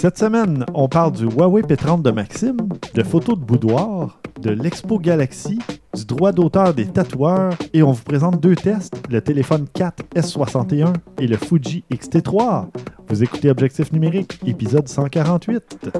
Cette semaine, on parle du Huawei P30 de Maxime, de photos de boudoir, de l'Expo Galaxy, du droit d'auteur des tatoueurs et on vous présente deux tests, le téléphone 4 S61 et le Fuji X-T3. Vous écoutez Objectif numérique, épisode 148.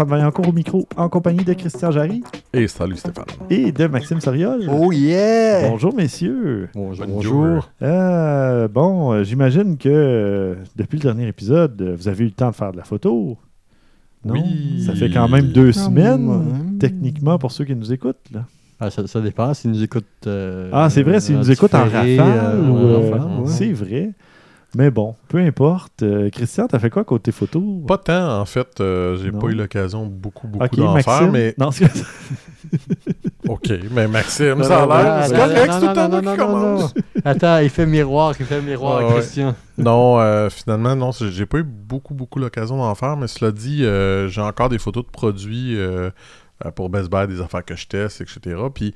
Stéphane Vaillancourt au micro, en compagnie de Christian Jarry Et salut Stéphane. et de Maxime Soriol. Oh yeah! Bonjour messieurs. Bonjour. Bonjour. Euh, bon, euh, j'imagine que euh, depuis le dernier épisode, vous avez eu le temps de faire de la photo. Non? Oui. Ça fait quand même deux Quand semaines, même. techniquement, pour ceux qui nous écoutent. là. Ah, ça, ça dépend s'ils nous écoutent. euh, Ah, c'est vrai, s'ils nous écoutent en rafale. euh, euh, ouais. C'est vrai. Mais bon, peu importe. Euh, Christian, t'as fait quoi côté photo? Pas tant, en fait. euh, j'ai pas eu l'occasion beaucoup, beaucoup d'en Maxime? faire, mais Non, c'est- OK. Mais Maxime, Non, ça a non, l'air... C'est non, correct, tout le non, temps qui non, non, commence. Attends, il fait miroir, il fait miroir, Ah, ouais. Christian. Non, euh, finalement, non. J'ai pas eu beaucoup, beaucoup l'occasion d'en faire, mais cela dit, euh, j'ai encore des photos de produits pour Best Buy, des affaires que je teste, etc. Puis,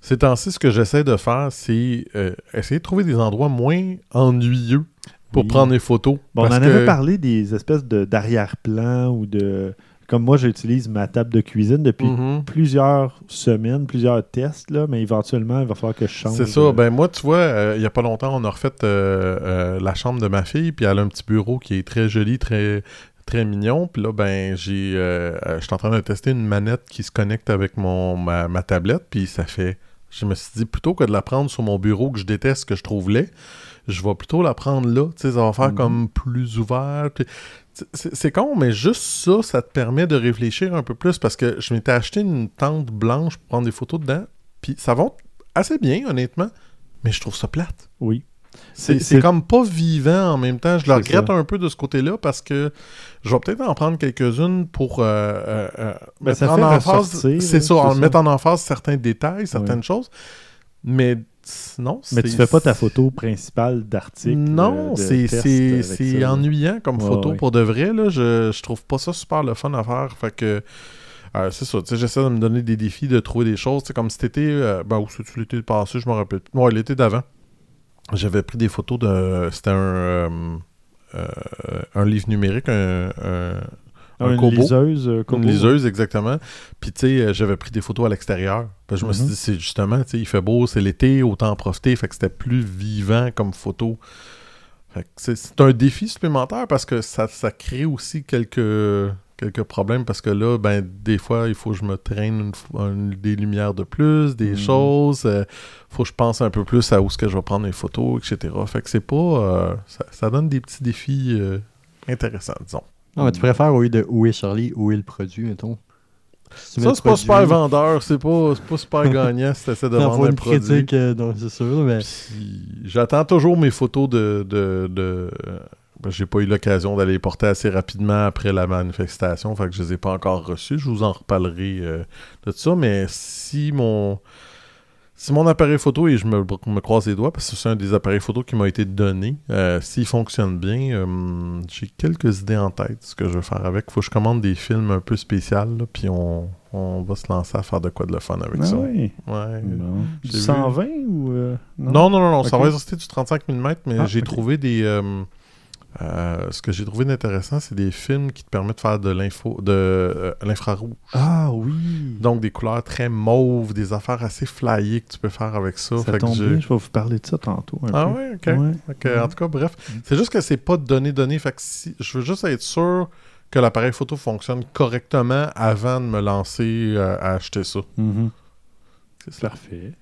ces temps-ci, ce que j'essaie de faire, c'est euh, essayer de trouver des endroits moins ennuyeux pour Oui. prendre des photos. Bon, on en avait parlé des espèces de- d'arrière-plan ou de. Comme moi, j'utilise ma table de cuisine depuis Mhm. plusieurs semaines, plusieurs tests, là, mais éventuellement, il va falloir que je change. C'est ça. Ben moi, tu vois, euh, il y a pas longtemps, on a refait euh, la chambre de ma fille, puis elle a un petit bureau qui est très joli, très très mignon. Puis là, ben j'ai, euh, euh, je suis en train de tester une manette qui se connecte avec mon ma, ma tablette, puis ça fait. Je me suis dit plutôt que de la prendre sur mon bureau que je déteste, que je trouve laid, je vais plutôt la prendre là. Tu sais, ça va faire Mhm. comme plus ouvert. c'est con, mais juste ça, ça te permet de réfléchir un peu plus parce que je m'étais acheté une tente blanche pour prendre des photos dedans, puis ça va assez bien, honnêtement, mais je trouve ça plate. Oui. C'est comme pas vivant en même temps. Je le regrette ça. un peu de ce côté-là parce que je vais peut-être en prendre quelques-unes pour euh, euh, euh, Ben, mettre en emphase. C'est ça, en ça. mettre en emphase certains détails, certaines Ouais. choses. Mais sinon, Mais tu fais pas ta photo principale d'article. non, euh, c'est ennuyant comme Ouais, photo ouais. pour de vrai. Là. Je, je trouve pas ça super le fun à faire. Fait que euh, c'est ça. J'essaie de me donner des défis, de trouver des choses. Comme cet été, euh, ben, ou c'est-tu l'été passé, je me rappelle. Ouais, l'été d'avant. J'avais pris des photos de. C'était un. euh, euh, un livre numérique, un, un, un Une Kobo. liseuse. euh, Kobo. Une liseuse, exactement. Puis, tu sais, euh, j'avais pris des photos à l'extérieur. Puis, je me suis Mhm. dit, c'est justement, tu sais, il fait beau, c'est l'été, autant en profiter. Fait que c'était plus vivant comme photo. Fait que c'est- c'est un défi supplémentaire parce que ça, ça crée aussi quelques, quelques problèmes. Parce que là, ben, des fois, il faut que je me traîne une des lumières de plus, des Mhm. choses. euh, faut que je pense un peu plus à où est-ce que je vais prendre les photos, etc. Fait que c'est pas. euh, ça, ça donne des petits défis euh, intéressants, disons. Non, mais tu préfères au lieu de où est Charlie, où est le produit, mettons. Si Ça, c'est pas super vendeur, c'est pas, pas super gagnant si t'essaies de vendre un une produit. critique, non, c'est sûr, mais. J'attends toujours mes photos de... de, de- j'ai pas eu l'occasion d'aller les porter assez rapidement après la manifestation, fait que je les ai pas encore reçus. Je vous en reparlerai euh, de ça, mais si mon... Si mon appareil photo, et je me, me croise les doigts, parce que c'est un des appareils photo qui m'a été donné, euh, s'il fonctionne bien, euh, j'ai quelques idées en tête, ce que je veux faire avec. Faut que je commande des films un peu spéciaux, puis on, on va se lancer à faire de quoi de le fun avec Ah ça. oui. Ouais. Bon. Du vu. 120 ou. euh, Non, non, non, non, ça va rester du 35 mm, mais Ah, j'ai trouvé des. Euh, ce que j'ai trouvé d'intéressant, c'est des films qui te permettent de faire de l'info, de euh, l'infrarouge. Ah oui. Donc des couleurs très mauves, des affaires assez flyées que tu peux faire avec ça. ça Fait tombe bien, je vais vous parler de ça tantôt. Un Ah peu. ouais, ok. Ouais. Que, En tout cas, bref, c'est juste que c'est pas donné donné. Fait que si, je veux juste être sûr que l'appareil photo fonctionne correctement avant de me lancer euh, à acheter ça. Mhm. C'est ça. Parfait.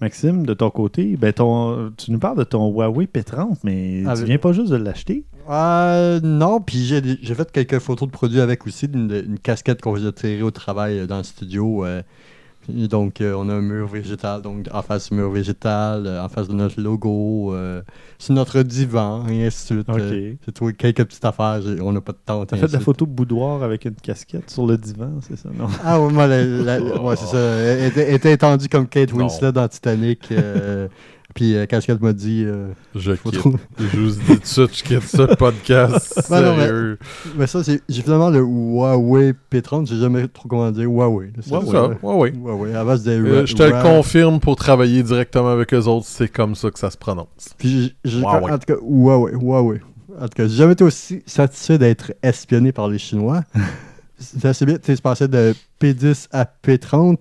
Maxime, de ton côté, ben ton, tu nous parles de ton Huawei P30, mais Ah, tu viens pas juste de l'acheter? Euh, non, puis j'ai j'ai fait quelques photos de produits avec aussi, d'une une casquette qu'on faisait tirer au travail euh, dans le studio. euh, donc, euh, on a un mur végétal, donc en face du mur végétal, euh, en face de notre logo, euh, sur notre divan, et ainsi de suite. Ok. euh, J'ai trouvé quelques petites affaires, on n'a pas de temps. T'as fait de la photo de boudoir avec une casquette sur le divan, c'est ça? Non? Ah ouais, moi, la- la- ouais, c'est ça. Elle était, elle était étendue comme Kate Non. Winslet dans Titanic. Puis euh, Cascade m'a dit. euh, Je quitte. trop- Je vous dis tout de suite, je quitte ce podcast. Ben non, mais- Sérieux. Mais ça, c'est- finalement le Huawei P30. J'ai jamais trop comment dire Huawei. là, C'est Huawei, ça. Huawei. Avant, c'était Euh, je te le confirme pour travailler directement avec eux autres, c'est comme ça que ça se prononce. Puis j'ai- Huawei. en tout cas, Huawei, Huawei. En tout cas, j'ai jamais été aussi satisfait d'être espionné par les Chinois. c'est assez bien. Tu sais, c'est passé de P10 à P30.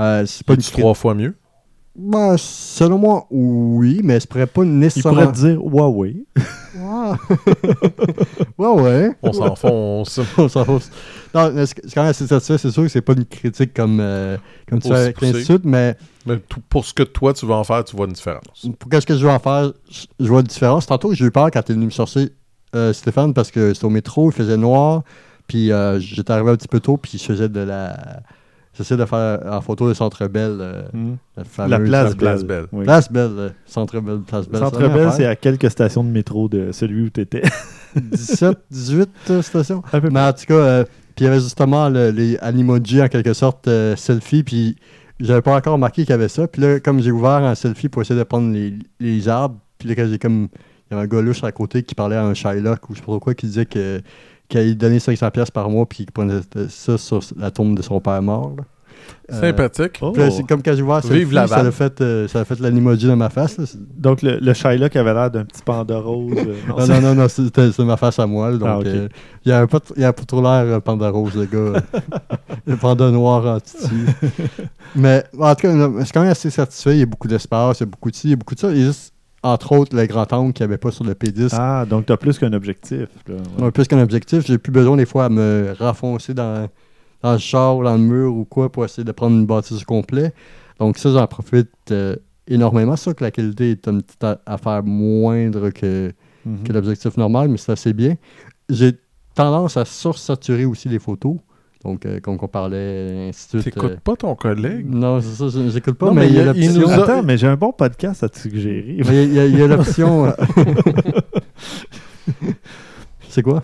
Euh, c'est pas du trois fois mieux. Ben, selon moi, oui, mais je pourrais pas Il nécessairement. pourrait te dire Huawei. Ouais, ouais. On s'enfonce. On s'en fout. Non, mais c'est quand même assez satisfait. C'est sûr que c'est pas une critique comme, euh, comme tu fais avec l'institut, mais Mais tout- pour ce que toi, tu veux en faire, tu vois une différence. pour qu'est-ce que je veux en faire, je- je vois une différence. Tantôt, j'ai eu peur quand tu es venu me chercher, euh, Stéphane, parce que c'était au métro, il faisait noir, puis euh, j'étais arrivé un petit peu tôt, puis je faisais de la. J'essayais de faire en photo le Centre Belle. euh, Hmm. la, place, Place Belle. Belle. Oui. Place Belle, euh, Centre Belle, Place Belle. Centre Belle, c'est à quelques stations de métro de celui où tu étais. 17, 18 euh, stations. Un peu Mais en tout cas, euh, puis il y avait justement le- les animoji en quelque sorte euh, selfie, puis j'avais pas encore remarqué qu'il y avait ça. Puis là, comme j'ai ouvert un selfie pour essayer de prendre les, les arbres, puis là, quand j'ai comme. Il y avait un gars louche à côté qui parlait à un Shylock ou je sais pas quoi, qui disait que allait donner 500$ piastres par mois, puis qu'il prenait ça sur la tombe de son père mort. là. Euh, Sympathique. Oh. puis là, comme quand j'ai ouvert un Vive ça a fait, euh, ça a fait l'animoji dans ma face. là. Donc, le, le Shylock avait l'air d'un petit panda rose. euh, non, Non, c'est- non, non, non, c'était ma face à moi. là, Donc, Ah, ok. euh, il avait il avait pas trop l'air euh, panda rose, le gars. le panda noir en tissu. Mais en tout cas, je suis quand même assez satisfait. Il y a beaucoup d'espace, il y a beaucoup de ci, il y a beaucoup de ça. Il y a juste, entre autres, le grand angle qu'il n'y avait pas sur le P10. Ah, donc tu as plus qu'un objectif. là, ouais. Ouais, plus qu'un objectif, j'ai plus besoin des fois à me renfoncer dans, dans le char ou dans le mur ou quoi pour essayer de prendre une bâtisse au complet. Donc ça, j'en profite euh, énormément. C'est sûr que la qualité est une petite affaire moindre que, Mhm. que l'objectif normal, mais c'est assez bien. J'ai tendance à sursaturer aussi les photos. Donc, euh, comme on parlait, suite. T'écoutes euh, pas ton collègue? non, c'est ça, je- j'écoute pas, Non, mais il y a l'option. nous Attends, mais j'ai un bon podcast à te suggérer. mais il y a- l'option. euh, c'est quoi?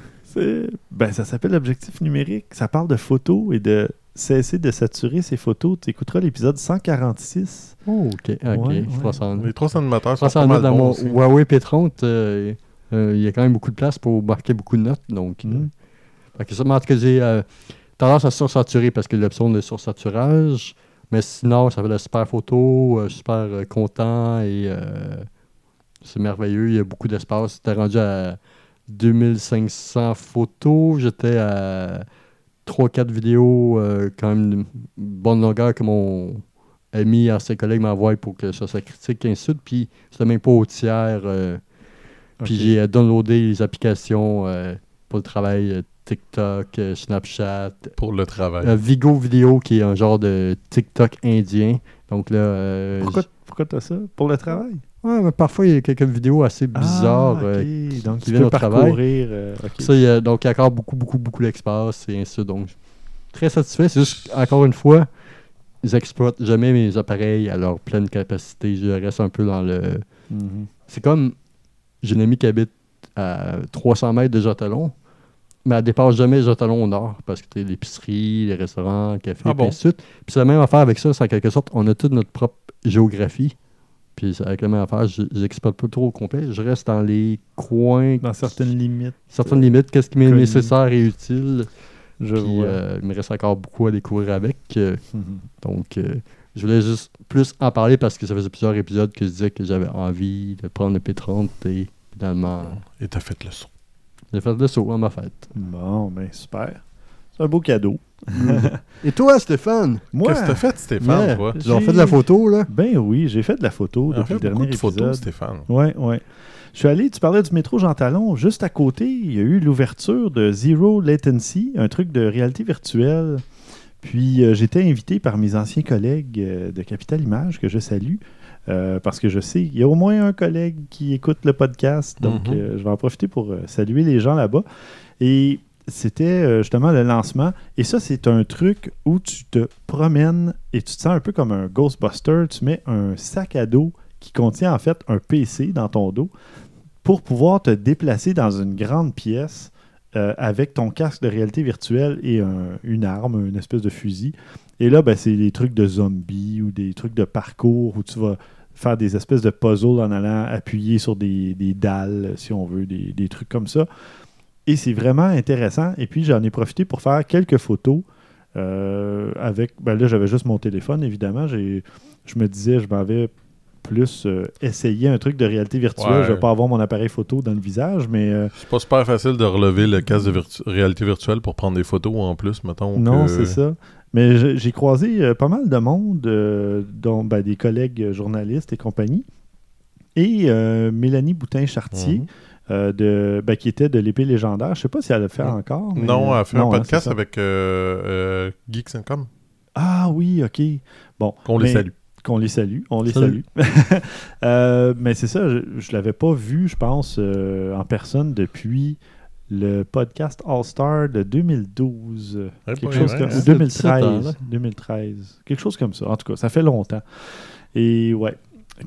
Ben, ça s'appelle l'objectif numérique. Ça parle de photos et de cesser de saturer ces photos. Tu écouteras l'épisode 146. Oh, ok, ok. Ouais, je ouais. en- Les trois animateurs Je sont pas dans mon aussi. Huawei P30. euh, euh, il y a quand même beaucoup de place pour marquer beaucoup de notes. Donc, fait que ça, mais en tout cas, j'ai euh, tendance à sursaturer parce que l'option de sursaturage. Mais sinon, ça fait de super photos, euh, super euh, content et euh, c'est merveilleux. Il y a beaucoup d'espace. C'était rendu à 2500 photos. J'étais à 3-4 vidéos, quand même d'une bonne longueur que mon ami et ses collègues m'envoient pour que ça soit critique et ainsi de suite. Puis c'était même pas au tiers. Puis j'ai downloadé les applications pour le travail TikTok, euh, Snapchat, Pour le travail. euh, Vigo Vidéo qui est un genre de TikTok indien. Donc là, euh, Pourquoi, pourquoi tu as ça? Pour le travail? Ouais, mais parfois il y a quelques vidéos assez bizarres. Ah, euh. Donc, qui tu viennent peux au travail. parcourir. euh. Ça, il y a- donc il y a encore beaucoup, beaucoup, beaucoup d'espace et ainsi de suite. Donc très satisfait. C'est juste, encore une fois, ils exploitent jamais mes appareils à leur pleine capacité. Je reste un peu dans le. Mhm. C'est comme j'ai une amie qui habite à 300 mètres de Jotalon, mais elle dépasse jamais Jotalon au nord parce que tu l'épicerie, les restaurants, le café, Ah puis bon? ainsi de suite. Puis c'est la même affaire avec ça, c'est en quelque sorte, on a toute notre propre géographie. Puis c'est avec la même affaire, je n'exploite pas trop au complet. Je reste dans les coins, Dans certaines limites. certaines limites, qu'est-ce qui m'est nécessaire et utile. Je Puis vois. euh, il me reste encore beaucoup à découvrir avec. euh, Mhm. donc, euh, je voulais juste plus en parler parce que ça faisait plusieurs épisodes que je disais que j'avais envie de prendre le P30 et finalement, Et t'as fait le son. J'ai fait le saut à ma fête. Bon, ben super. C'est un beau cadeau. et toi, Stéphane? Moi, Qu'est-ce que t'as fait, Stéphane, Yeah. toi? Tu as fait de la photo, là? ben oui, j'ai fait de la photo depuis le dernier de photos. Stéphane. Ouais, ouais. Je suis allé, tu parlais du métro Jean Talon, juste à côté, il y a eu l'ouverture de Zero Latency, un truc de réalité virtuelle. Puis euh, j'étais invité par mes anciens collègues euh, de Capital Image, que je salue, euh, parce que je sais, il y a au moins un collègue qui écoute le podcast, donc Mhm. euh, je vais en profiter pour euh, saluer les gens là-bas. Et c'était justement le lancement. Et ça, c'est un truc où tu te promènes et tu te sens un peu comme un Ghostbuster. Tu mets un sac à dos qui contient en fait un PC dans ton dos pour pouvoir te déplacer dans une grande pièce avec ton casque de réalité virtuelle et un- une arme, une espèce de fusil. Et là, ben, c'est des trucs de zombies ou des trucs de parcours où tu vas faire des espèces de puzzles en allant appuyer sur des, des dalles, si on veut, des, des trucs comme ça. Et c'est vraiment intéressant. Et puis, j'en ai profité pour faire quelques photos euh, avec. Ben là, j'avais juste mon téléphone, évidemment. Je me disais, je m'avais plus euh, essayé un truc de réalité virtuelle. Ouais. Je vais pas avoir mon appareil photo dans le visage, mais euh, C'est pas super facile de relever le casque de virtu- réalité virtuelle pour prendre des photos en plus, mettons. non, que- c'est ça. Mais j'ai croisé euh, pas mal de monde, euh, dont ben, des collègues journalistes et compagnie. Et euh, Mélanie Boutin-Chartier, Mhm. euh, de, ben, qui était de l'épée légendaire. Je sais pas si elle le fait encore. mais- Non, elle a fait Non, un hein, podcast avec euh, euh, Geeks and Com. Ah oui, ok. Bon. Qu'on les salue. Qu'on les salue. On les salue. Euh, mais c'est ça, je ne l'avais pas vu, je pense, euh, en personne depuis le podcast All-Star de 2012. Ouais, quelque chose vrai, comme hein? 2013, 17 ans, là. 2013. Quelque chose comme ça. En tout cas, ça fait longtemps. Et ouais,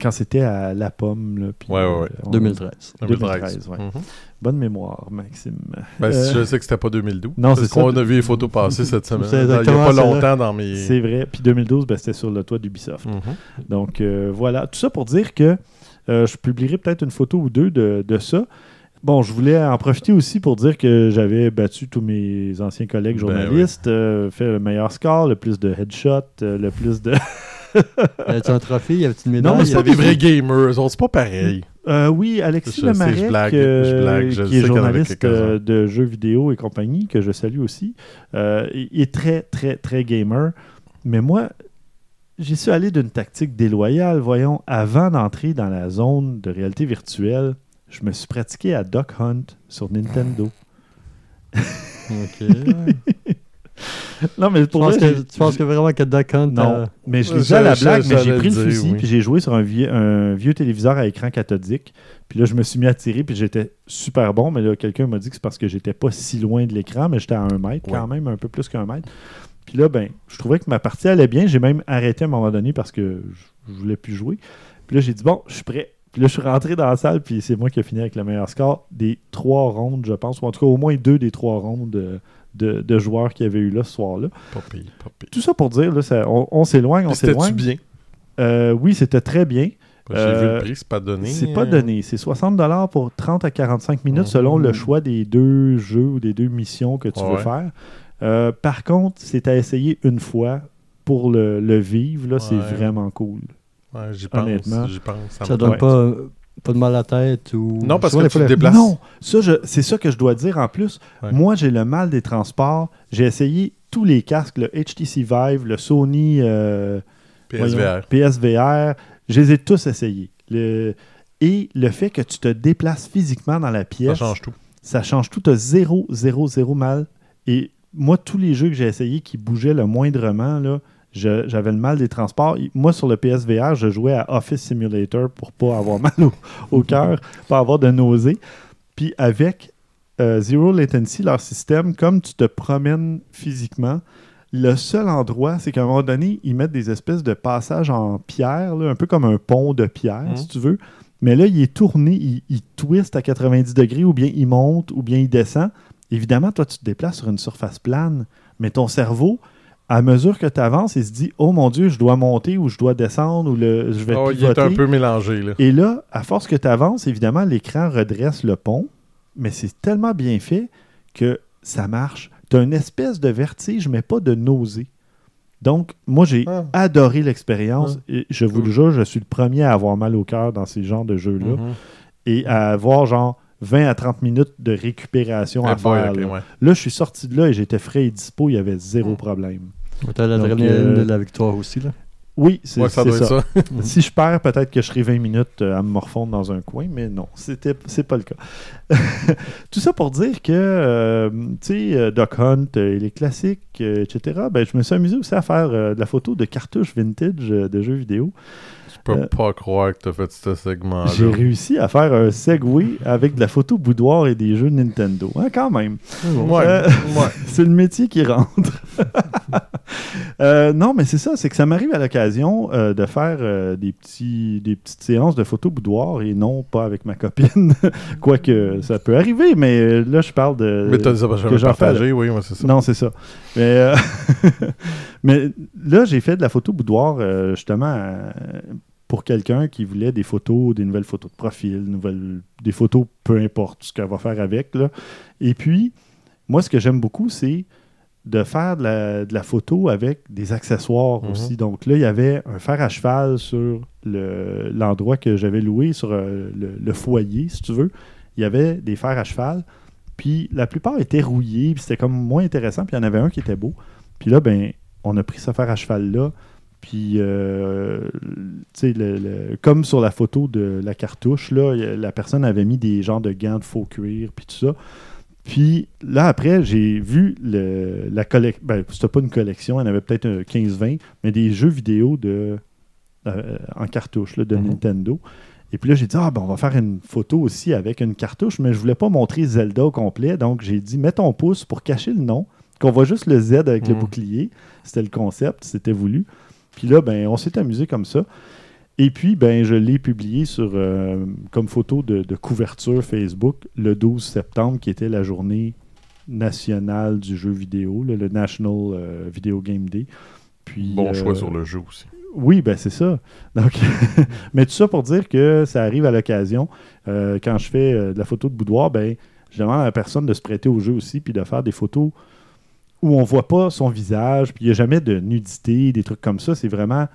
quand c'était à La Pomme. Là, puis, Ouais, ouais, ouais. euh, on- 2013. 2013, ouais. Mhm. Bonne mémoire, Maxime. Ben, Euh, Je sais que c'était pas 2012. non, c'est ça. qu'on a vu les photos passer cette semaine. C'est Il y a pas longtemps dans mes. C'est vrai. Puis 2012, ben, c'était sur le toit d'Ubisoft. Mhm. Donc euh, voilà, tout ça pour dire que euh, je publierai peut-être une photo ou deux de, de ça. Bon, je voulais en profiter aussi pour dire que j'avais battu tous mes anciens collègues Ben journalistes, euh, fait le meilleur score, le plus de headshots, euh, le plus de... Y avait-tu un trophée? Y avait-tu une médaille? Non, mais c'est pas des vrais gamers? C'est pas pareil. Euh, oui, Alexis Lemarec, je blague, je blague, je qui est journaliste euh, de jeux vidéo et compagnie, que je salue aussi, euh, il est très, très, très gamer. Mais moi, j'ai su aller d'une tactique déloyale. Voyons, avant d'entrer dans la zone de réalité virtuelle, je me suis pratiqué à Duck Hunt sur Nintendo. Ok. non, mais Tu pour penses vrai, que, tu penses que vraiment que Duck Hunt. Non, euh, mais je disais à la blague, mais j'ai pris le fusil oui. puis j'ai joué sur un vieux, un vieux téléviseur à écran cathodique. Puis là, je me suis mis à tirer puis j'étais super bon. Mais là, quelqu'un m'a dit que c'est parce que j'étais pas si loin de l'écran, mais j'étais à un mètre quand même, un peu plus qu'un mètre. Puis là, ben, je trouvais que ma partie allait bien. J'ai même arrêté à un moment donné parce que je, je voulais plus jouer. Puis là, j'ai dit, bon, je suis prêt. Puis là, je suis rentré dans la salle, puis c'est moi qui ai fini avec le meilleur score des trois rondes, je pense, ou en tout cas au moins deux des trois rondes euh, de, de joueurs qu'il y avait eu là ce soir-là. Tout ça pour dire, là, ça- on, on s'éloigne, on s'éloigne. bien? Euh, oui, c'était très bien. J'ai Euh, vu le prix, c'est pas donné. C'est pas euh, donné. C'est 60$ pour 30 à 45 minutes Mhm. selon le choix des deux jeux ou des deux missions que tu veux Ouais. faire. Euh, par contre, c'est à essayer une fois pour le, le vivre. Là, c'est vraiment cool. Ouais, j'y pense. Honnêtement. Pense. Ça Ça donne pas, euh, pas de mal à la tête ou. Non, parce que tu te déplaces. Non, ça, je- c'est ça que je dois dire en plus. Ouais. Moi, j'ai le mal des transports. J'ai essayé tous les casques, le HTC Vive, le Sony euh, PSVR. voyons, PSVR. Je les ai tous essayés. Le- Et le fait que tu te déplaces physiquement dans la Ça pièce, change tout. ça change tout. Tu as zéro, zéro, zéro mal. Et moi, tous les jeux que j'ai essayés qui bougeaient le moindrement, là, j'avais le mal des transports. Moi, sur le PSVR, je jouais à Office Simulator pour pas avoir mal au, au cœur, pas avoir de nausées. Puis avec euh, Zero Latency, leur système, comme tu te promènes physiquement, le seul endroit, c'est qu'à un moment donné, ils mettent des espèces de passages en pierre, là, un peu comme un pont de pierre, Mhm. si tu veux. Mais là, il est tourné, il, il twist à 90 degrés, ou bien il monte, ou bien il descend. Évidemment, toi, tu te déplaces sur une surface plane, mais ton cerveau, à mesure que tu avances, il se dit Oh mon Dieu, je dois monter ou je dois descendre ou le, je vais Oh, il est pivoter. un peu mélangé, là. Et là, à force que tu avances, évidemment, l'écran redresse le pont, mais c'est tellement bien fait que ça marche. Tu as une espèce de vertige, mais pas de nausée. Donc, moi, j'ai Ah. adoré l'expérience. Et je vous Cool. le jure, je suis le premier à avoir mal au cœur dans ces genres de jeux-là Mhm. et à avoir genre 20 à 30 minutes de récupération à Ah, boy, faire. ok, là. ouais. Là, je suis sorti de là et j'étais frais et dispo, il y avait zéro Mm. problème. T'as l'adrénaline Donc, euh, de la victoire aussi, là. Oui, c'est Ouais, ça. Si je perds, peut-être que je serai 20 minutes euh, à me morfondre dans un coin, mais non, c'était c'est pas le cas. Tout ça pour dire que, euh, tu sais, euh, Duck Hunt euh, et les classiques, euh, etc., ben, je me suis amusé aussi à faire euh, de la photo de cartouches vintage euh, de jeux vidéo. Je peux Euh, pas croire que t'as fait ce segment-là. J'ai réussi à faire un segway avec de la photo boudoir et des jeux Nintendo. Hein, quand même. Ouais, Euh, ouais. c'est le métier qui rentre. Euh, non, mais c'est ça, c'est que ça m'arrive à l'occasion euh, de faire euh, des, petits, des petites séances de photos boudoir et non pas avec ma copine. Quoique ça peut arriver, mais là, je parle de. Mais t'as dit ça parce que j'avais j'en fais, partagé, oui, ouais, c'est ça. Non, c'est ça. Mais, euh, mais là, j'ai fait de la photo boudoir, euh, justement, euh, pour quelqu'un qui voulait des photos, des nouvelles photos de profil, nouvelles, des photos, peu importe ce qu'elle va faire avec. Là. Et puis, moi, ce que j'aime beaucoup, c'est de faire de la, de la photo avec des accessoires Mhm. aussi. Donc là, il y avait un fer à cheval sur le- l'endroit que j'avais loué, sur euh, le, le foyer, si tu veux. Il y avait des fers à cheval. Puis la plupart étaient rouillés, puis c'était comme moins intéressant. Puis il y en avait un qui était beau. Puis là, ben, on a pris ce fer à cheval-là. Puis, euh, tu sais, comme sur la photo de la cartouche, là, la personne avait mis des genres de gants de faux cuir, puis tout ça. Puis là, après, j'ai vu le- la collection. Ben, c'était pas une collection, en avait peut-être un 15-20, mais des jeux vidéo de, euh, en cartouche là, de Mhm. Nintendo. Et puis là, j'ai dit, ah, ben, on va faire une photo aussi avec une cartouche, mais je voulais pas montrer Zelda au complet. Donc, j'ai dit, mets ton pouce pour cacher le nom, qu'on voit juste le Z avec le Mhm. bouclier. C'était le concept, c'était voulu. Puis là, ben, on s'est amusé comme ça. Et puis, ben, je l'ai publié sur, euh, comme photo de, de couverture Facebook le 12 septembre, qui était la journée nationale du jeu vidéo, là, le National euh, Video Game Day. Puis, Bon euh, choix sur le jeu aussi. oui, ben c'est ça. Donc, mais tout ça pour dire que ça arrive à l'occasion. Euh, quand je fais euh, de la photo de boudoir, ben, je demande à la personne de se prêter au jeu aussi, puis de faire des photos où on voit pas son visage, puis il n'y a jamais de nudité, des trucs comme ça. C'est vraiment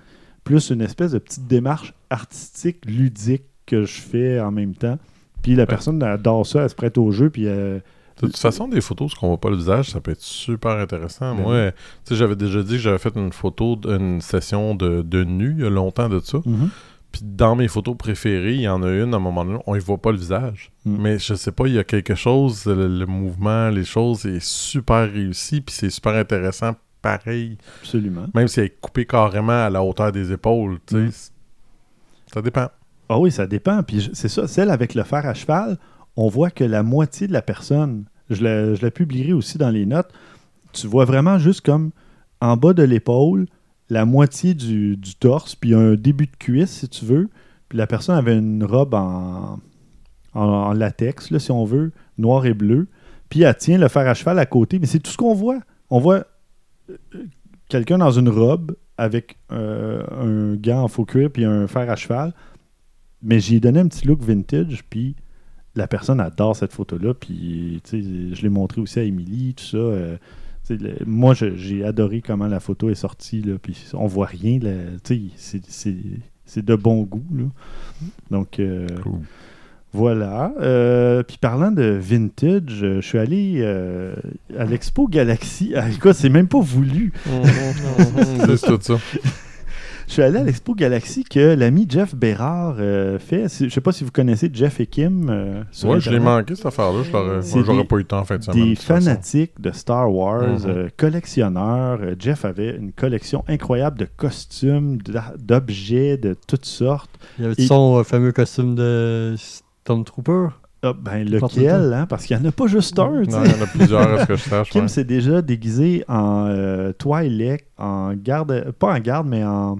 plus une espèce de petite démarche artistique, ludique que je fais en même temps. Puis la personne adore ça, elle se prête au jeu, puis euh, De toute façon, des photos, ce qu'on voit pas le visage, ça peut être super intéressant. Ben Moi, tu sais, j'avais déjà dit que j'avais fait une photo d'une session de, de nu il y a longtemps de ça. Puis dans mes photos préférées, il y en a une à un moment donné, on y voit pas le visage. Mm. Mais je sais pas, il y a quelque chose, le, le mouvement, les choses est super réussi, puis c'est super intéressant pareil. absolument. Même si elle est coupée carrément à la hauteur des épaules, tu sais. Mm. c- Ça dépend. Ah oui, ça dépend. Puis c'est ça, celle avec le fer à cheval, on voit que la moitié de la personne, je la, je la publierai aussi dans les notes, tu vois vraiment juste comme en bas de l'épaule, la moitié du, torse, puis un début de cuisse, si tu veux. Puis la personne avait une robe en, latex, là, si on veut, noir et bleu. Puis elle tient le fer à cheval à côté, mais c'est tout ce qu'on voit. On voit euh, quelqu'un dans une robe avec euh, un gant en faux cuir puis un fer à cheval. Mais j'ai donné un petit look vintage, puis la personne adore cette photo-là. Puis, je l'ai montré aussi à Émilie, tout ça. euh, le- moi, j'ai adoré comment la photo est sortie, là, puis on voit rien. là, tu sais, c'est- c'est c'est de bon goût. Là. Donc, euh, Cool. voilà. Euh, puis parlant de vintage, euh, je suis allé euh, à l'Expo Galaxy. Ah, écoute, c'est même pas voulu. c'est tout ça. Je suis allé à l'Expo Galaxy que l'ami Jeff Bérard euh, fait. Je sais pas si vous connaissez Jeff et Kim. euh, sur Ouais, je l'ai manqué cette affaire-là. J'aurais pas eu le temps en fin de semaine. de Des façon. fanatiques de Star Wars, euh, collectionneurs. Euh, Jeff avait une collection incroyable de costumes, d'objets de toutes sortes. Il y avait Et- son euh, fameux costume de Stormtrooper? Ah, ben lequel, hein? Parce qu'il n'y en a pas juste un. tu sais. Non, il y en a plusieurs, à ce que je sache. Kim ouais. s'est déjà déguisé en euh, Twi'lek, en garde, pas en garde, mais en,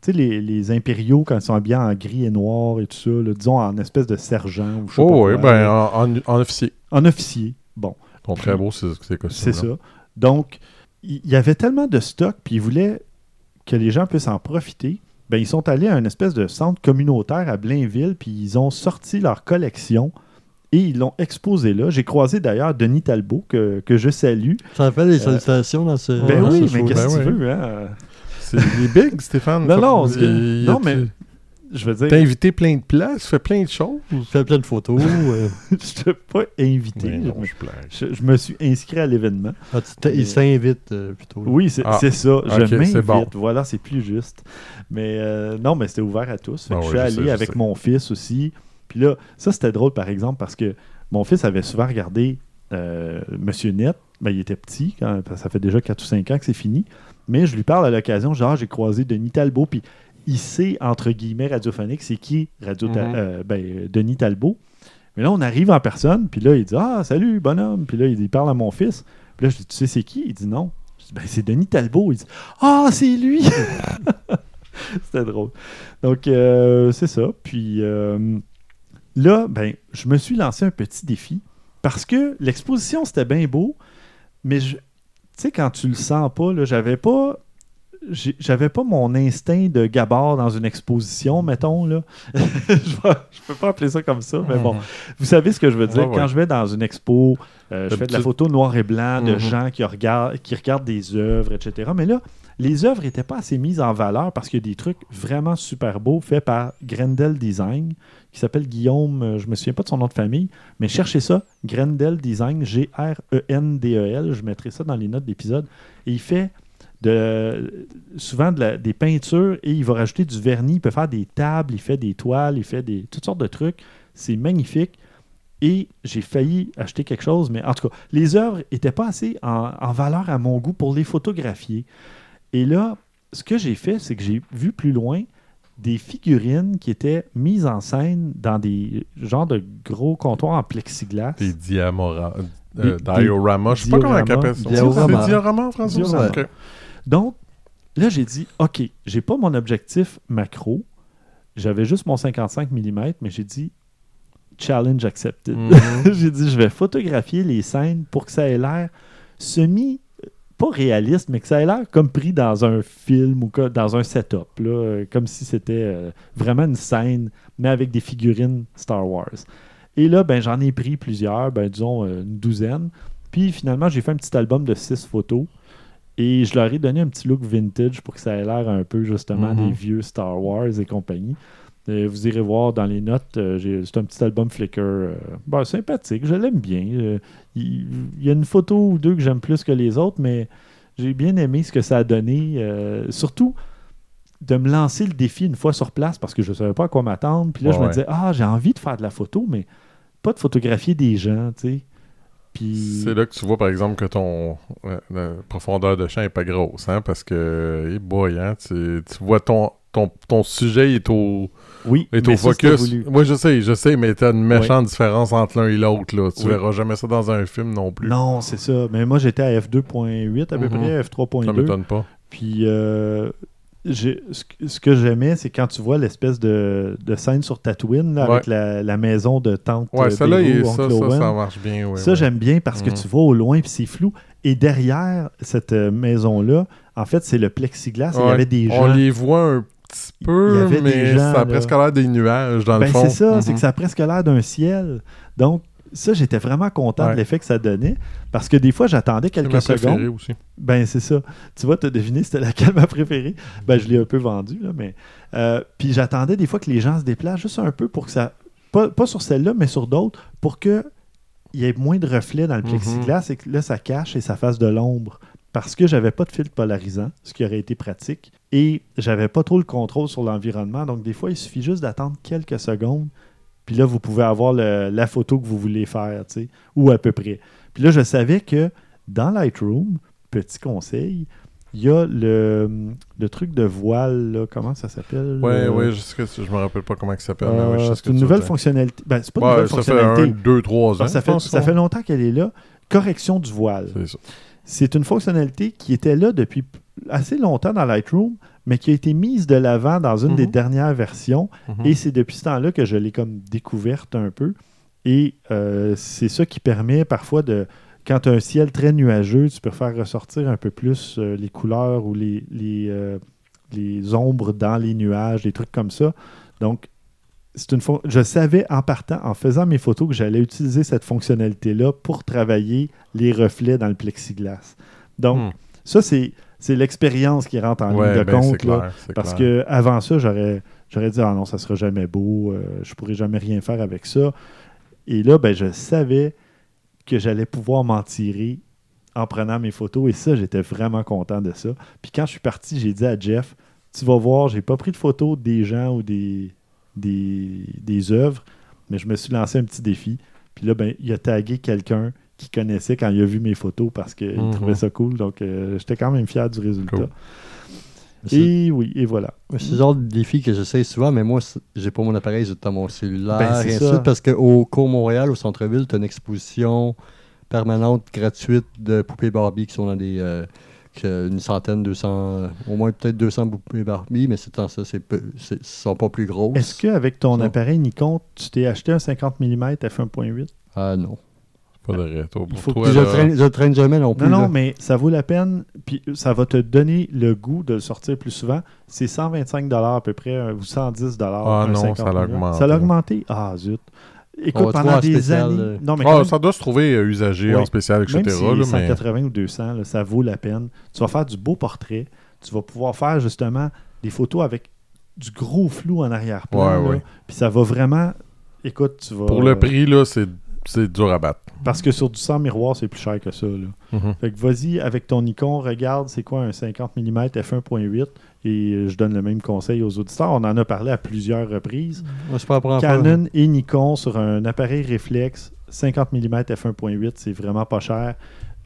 tu sais, les, les impériaux quand ils sont habillés en gris et noir et tout ça, là, disons en espèce de sergent ou je sais Oh, pas oui, quoi, ben, en, officier. en officier. Bon, Ils très beaux, ces, ces costumes. c'est ça. Donc, il y avait tellement de stock, puis ils voulaient que les gens puissent en profiter. Ben, ils sont allés à un espèce de centre communautaire à Blainville, puis ils ont sorti leur collection et ils l'ont exposé là. J'ai croisé d'ailleurs Denis Talbot, que, que je salue. Ça fait des salutations dans ce. Ben dans oui, ce mais show. qu'est-ce que ben tu oui. veux, hein? C'est il est big, Stéphane. Non, non, que- il- non, mais je veux dire, T'as invité plein de places, tu fais plein de choses. Il fait plein de photos. euh. je t'ai pas invité. Mais je, non, me- je je- je me suis inscrit à l'événement. Ah, Mais- Il s'invite euh, plutôt. Oui, c'est Ah. c'est ça. Je m'invite. bon. Voilà, c'est plus juste. Mais euh, non, mais c'était ouvert à tous. Fait Ah que je suis je allé sais, je avec sais. mon fils aussi. Puis là, ça c'était drôle par exemple parce que mon fils avait souvent regardé euh, Monsieur Net. Ben, il était petit, quand, ça fait déjà 4 ou 5 ans que c'est fini. Mais je lui parle à l'occasion, genre j'ai croisé Denis Talbot, puis il sait, entre guillemets, radiophonique, c'est qui Radio Mhm. euh, ben, Denis Talbot. Mais là, on arrive en personne, puis là, il dit Ah, salut, bonhomme. Puis là, il parle à mon fils. Puis là, je dis Tu sais, c'est qui? Il dit Non. Je dis Ben, c'est Denis Talbot. Il dit Ah, c'est lui C'était drôle. Donc, euh, c'est ça. Puis euh, là, ben, je me suis lancé un petit défi parce que l'exposition, c'était bien beau, mais je- sais, quand tu le sens pas, là, j'avais pas j'avais pas mon instinct de gabard dans une exposition, mettons. Là. je, peux pas appeler ça comme ça, mais bon. Vous savez ce que je veux dire? Ouais, Quand je vais dans une expo, euh, je fais de la photo noir et blanc de Mhm. gens qui regardent, qui regardent des œuvres, etc. Mais là, les œuvres n'étaient pas assez mises en valeur parce qu'il y a des trucs vraiment super beaux faits par Grendel Design, qui s'appelle Guillaume, euh, je me souviens pas de son nom de famille, mais cherchez ça, Grendel Design, G-R-E-N-D-E-L, je mettrai ça dans les notes d'épisode. Et il fait de, souvent de la- des peintures et il va rajouter du vernis, il peut faire des tables, il fait des toiles, il fait des, toutes sortes de trucs. C'est magnifique. Et j'ai failli acheter quelque chose, mais en tout cas, les œuvres n'étaient pas assez en, en valeur à mon goût pour les photographier. Et là, ce que j'ai fait, c'est que j'ai vu plus loin des figurines qui étaient mises en scène dans des genres de gros comptoirs en plexiglas. Des diamoras. Euh, diorama, je sais pas comment on appelle ça. C'est diorama en français? Diorama. Donc, là, j'ai dit, OK, j'ai pas mon objectif macro. J'avais juste mon 55 mm, mais j'ai dit, challenge accepted. Mhm. j'ai dit, je vais photographier les scènes pour que ça ait l'air semi, pas réaliste, mais que ça ait l'air comme pris dans un film ou dans un setup, là, euh, comme si c'était euh, vraiment une scène, mais avec des figurines Star Wars. Et là, ben, j'en ai pris plusieurs, ben, disons euh, une douzaine. Puis finalement, j'ai fait un petit album de six photos. Et je leur ai donné un petit look vintage pour que ça ait l'air un peu justement Mhm. des vieux Star Wars et compagnie. Euh, vous irez voir dans les notes, euh, c'est un petit album Flickr. euh, ben, sympathique, je l'aime bien. Euh, Il il y, a une photo ou deux que j'aime plus que les autres, mais j'ai bien aimé ce que ça a donné. surtout de me lancer le défi une fois sur place parce que je ne savais pas à quoi m'attendre. Puis là, Ouais, je me disais, ah, j'ai envie de faire de la photo, mais pas de photographier des gens, tu sais. Puis... C'est là que tu vois, par exemple, que ton euh, profondeur de champ est pas grosse, hein, parce que, hey boy, hein, tu, tu vois ton, ton, ton sujet est au, Oui, est mais au ça, c'était focus. Moi, je sais, je sais, mais t'as une méchante différence entre l'un et l'autre, là. Tu Oui. verras jamais ça dans un film non plus. Non, c'est ça. Mais moi, j'étais à F2.8 à peu Mhm. près, Ça F3.2. m'étonne pas. Puis euh, ce, que- j'aimais, c'est quand tu vois l'espèce de, de scène sur Tatooine là, Ouais. avec la, la maison de tante Ouais, euh, ça là, ça, marche bien, ouais. Ça, ouais. j'aime bien parce que Mhm. tu vois au loin puis c'est flou. Et derrière cette euh, maison-là, en fait, c'est le plexiglas. et Il y avait des On gens. les voit un petit peu, mais gens, ça a là. presque l'air des nuages, dans Ben, le fond. c'est ça, c'est que ça a presque l'air d'un ciel. Donc, ça, j'étais vraiment content Ouais. de l'effet que ça donnait. Parce que des fois, j'attendais quelques ma secondes. préférée aussi. Ben, c'est ça. Tu vois, tu as deviné c'était laquelle ma préférée? Ben, je l'ai un peu vendue, là, mais. euh, puis j'attendais des fois que les gens se déplacent juste un peu pour que ça. Pas, pas sur celle-là, mais sur d'autres, pour que il y ait moins de reflets dans le Mhm. plexiglas et que là, ça cache et ça fasse de l'ombre. Parce que j'avais pas de filtre polarisant, ce qui aurait été pratique. Et j'avais pas trop le contrôle sur l'environnement. Donc, des fois, il suffit juste d'attendre quelques secondes. Puis là, vous pouvez avoir le- la photo que vous voulez faire, tu sais, ou à peu près. Puis là, je savais que dans Lightroom, petit conseil, il y a le, le truc de voile, là, comment ça s'appelle? Ouais, Euh, ouais, je sais que je me rappelle pas comment il s'appelle, euh, ouais, ce c'est une nouvelle fonctionnalité. Ben, c'est pas une Ouais, nouvelle ça fait fonctionnalité. un, deux, trois ans. Ah, ça, fait, ça fait longtemps qu'elle est là. Correction du voile. C'est ça. C'est une fonctionnalité qui était là depuis assez longtemps dans Lightroom, mais qui a été mise de l'avant dans une Mhm. des dernières versions. Mhm. Et c'est depuis ce temps-là que je l'ai comme découverte un peu. Et euh, c'est ça qui permet parfois de. Quand tu as un ciel très nuageux, tu peux faire ressortir un peu plus euh, les couleurs ou les, les, euh, les ombres dans les nuages, des trucs comme ça. Donc, c'est une je savais en partant, en faisant mes photos, que j'allais utiliser cette fonctionnalité-là pour travailler les reflets dans le plexiglas. Donc, Hmm. ça, c'est, c'est l'expérience qui rentre en Ouais, ligne de ben, compte. clair, Parce clair. que avant ça, j'aurais, j'aurais dit Ah non, ça sera jamais beau, euh, je pourrais jamais rien faire avec ça. Et là, ben, je savais que j'allais pouvoir m'en tirer en prenant mes photos. Et ça, j'étais vraiment content de ça. Puis quand je suis parti, j'ai dit à Jeff Tu vas voir, j'ai pas pris de photos des gens ou des, des, des œuvres, mais je me suis lancé un petit défi. Puis là, ben, il a tagué quelqu'un qui connaissait quand il a vu mes photos parce qu'il Mhm. trouvait ça cool. Donc, euh, j'étais quand même fier du résultat. Cool. Et oui, et voilà. c'est le genre de défi que j'essaie souvent, mais moi, j'ai pas mon appareil, j'ai dans mon cellulaire. Ben, c'est et ainsi de suite, parce qu'au Cours Montréal, au centre-ville, tu as une exposition permanente, gratuite de poupées Barbie qui sont dans des. euh, une centaine, 200, au moins peut-être 200 poupées Barbie, mais c'est ça, c'est peu, c'est- sont pas plus grosses. Est-ce qu'avec ton Non. appareil Nikon, tu t'es acheté un 50 mm f1.8 Ah non. Pas de rétro Il pour faut toi. que Puis je traîne, je traîne jamais non plus. Non, non, là. mais ça vaut la peine. Puis ça va te donner le goût de le sortir plus souvent. C'est 125 à peu près, euh, ou 110 Ah non, 50 ça l'a augmenté. Ça l'a augmenté? Ah, zut. Écoute, va pendant des spécial, années. euh. Non, mais Ah, même, ça doit se trouver euh, usagé en spécial, etc. même si là, c'est mais... 180 ou 200, là, ça vaut la peine. Tu vas faire du beau portrait. Tu vas pouvoir faire justement des photos avec du gros flou en arrière-plan. Ouais, ouais. Puis ça va vraiment. Écoute, tu vas. Pour le prix, là, c'est c'est dur à battre. Parce que sur du 100 miroir, c'est plus cher que ça. Là. Mhm. Fait que vas-y avec ton Nikon, regarde c'est quoi un 50 mm f1.8 et euh, je donne le même conseil aux auditeurs. On en a parlé à plusieurs reprises. Pas. Canon et Nikon sur un appareil réflexe 50 mm f1.8, c'est vraiment pas cher.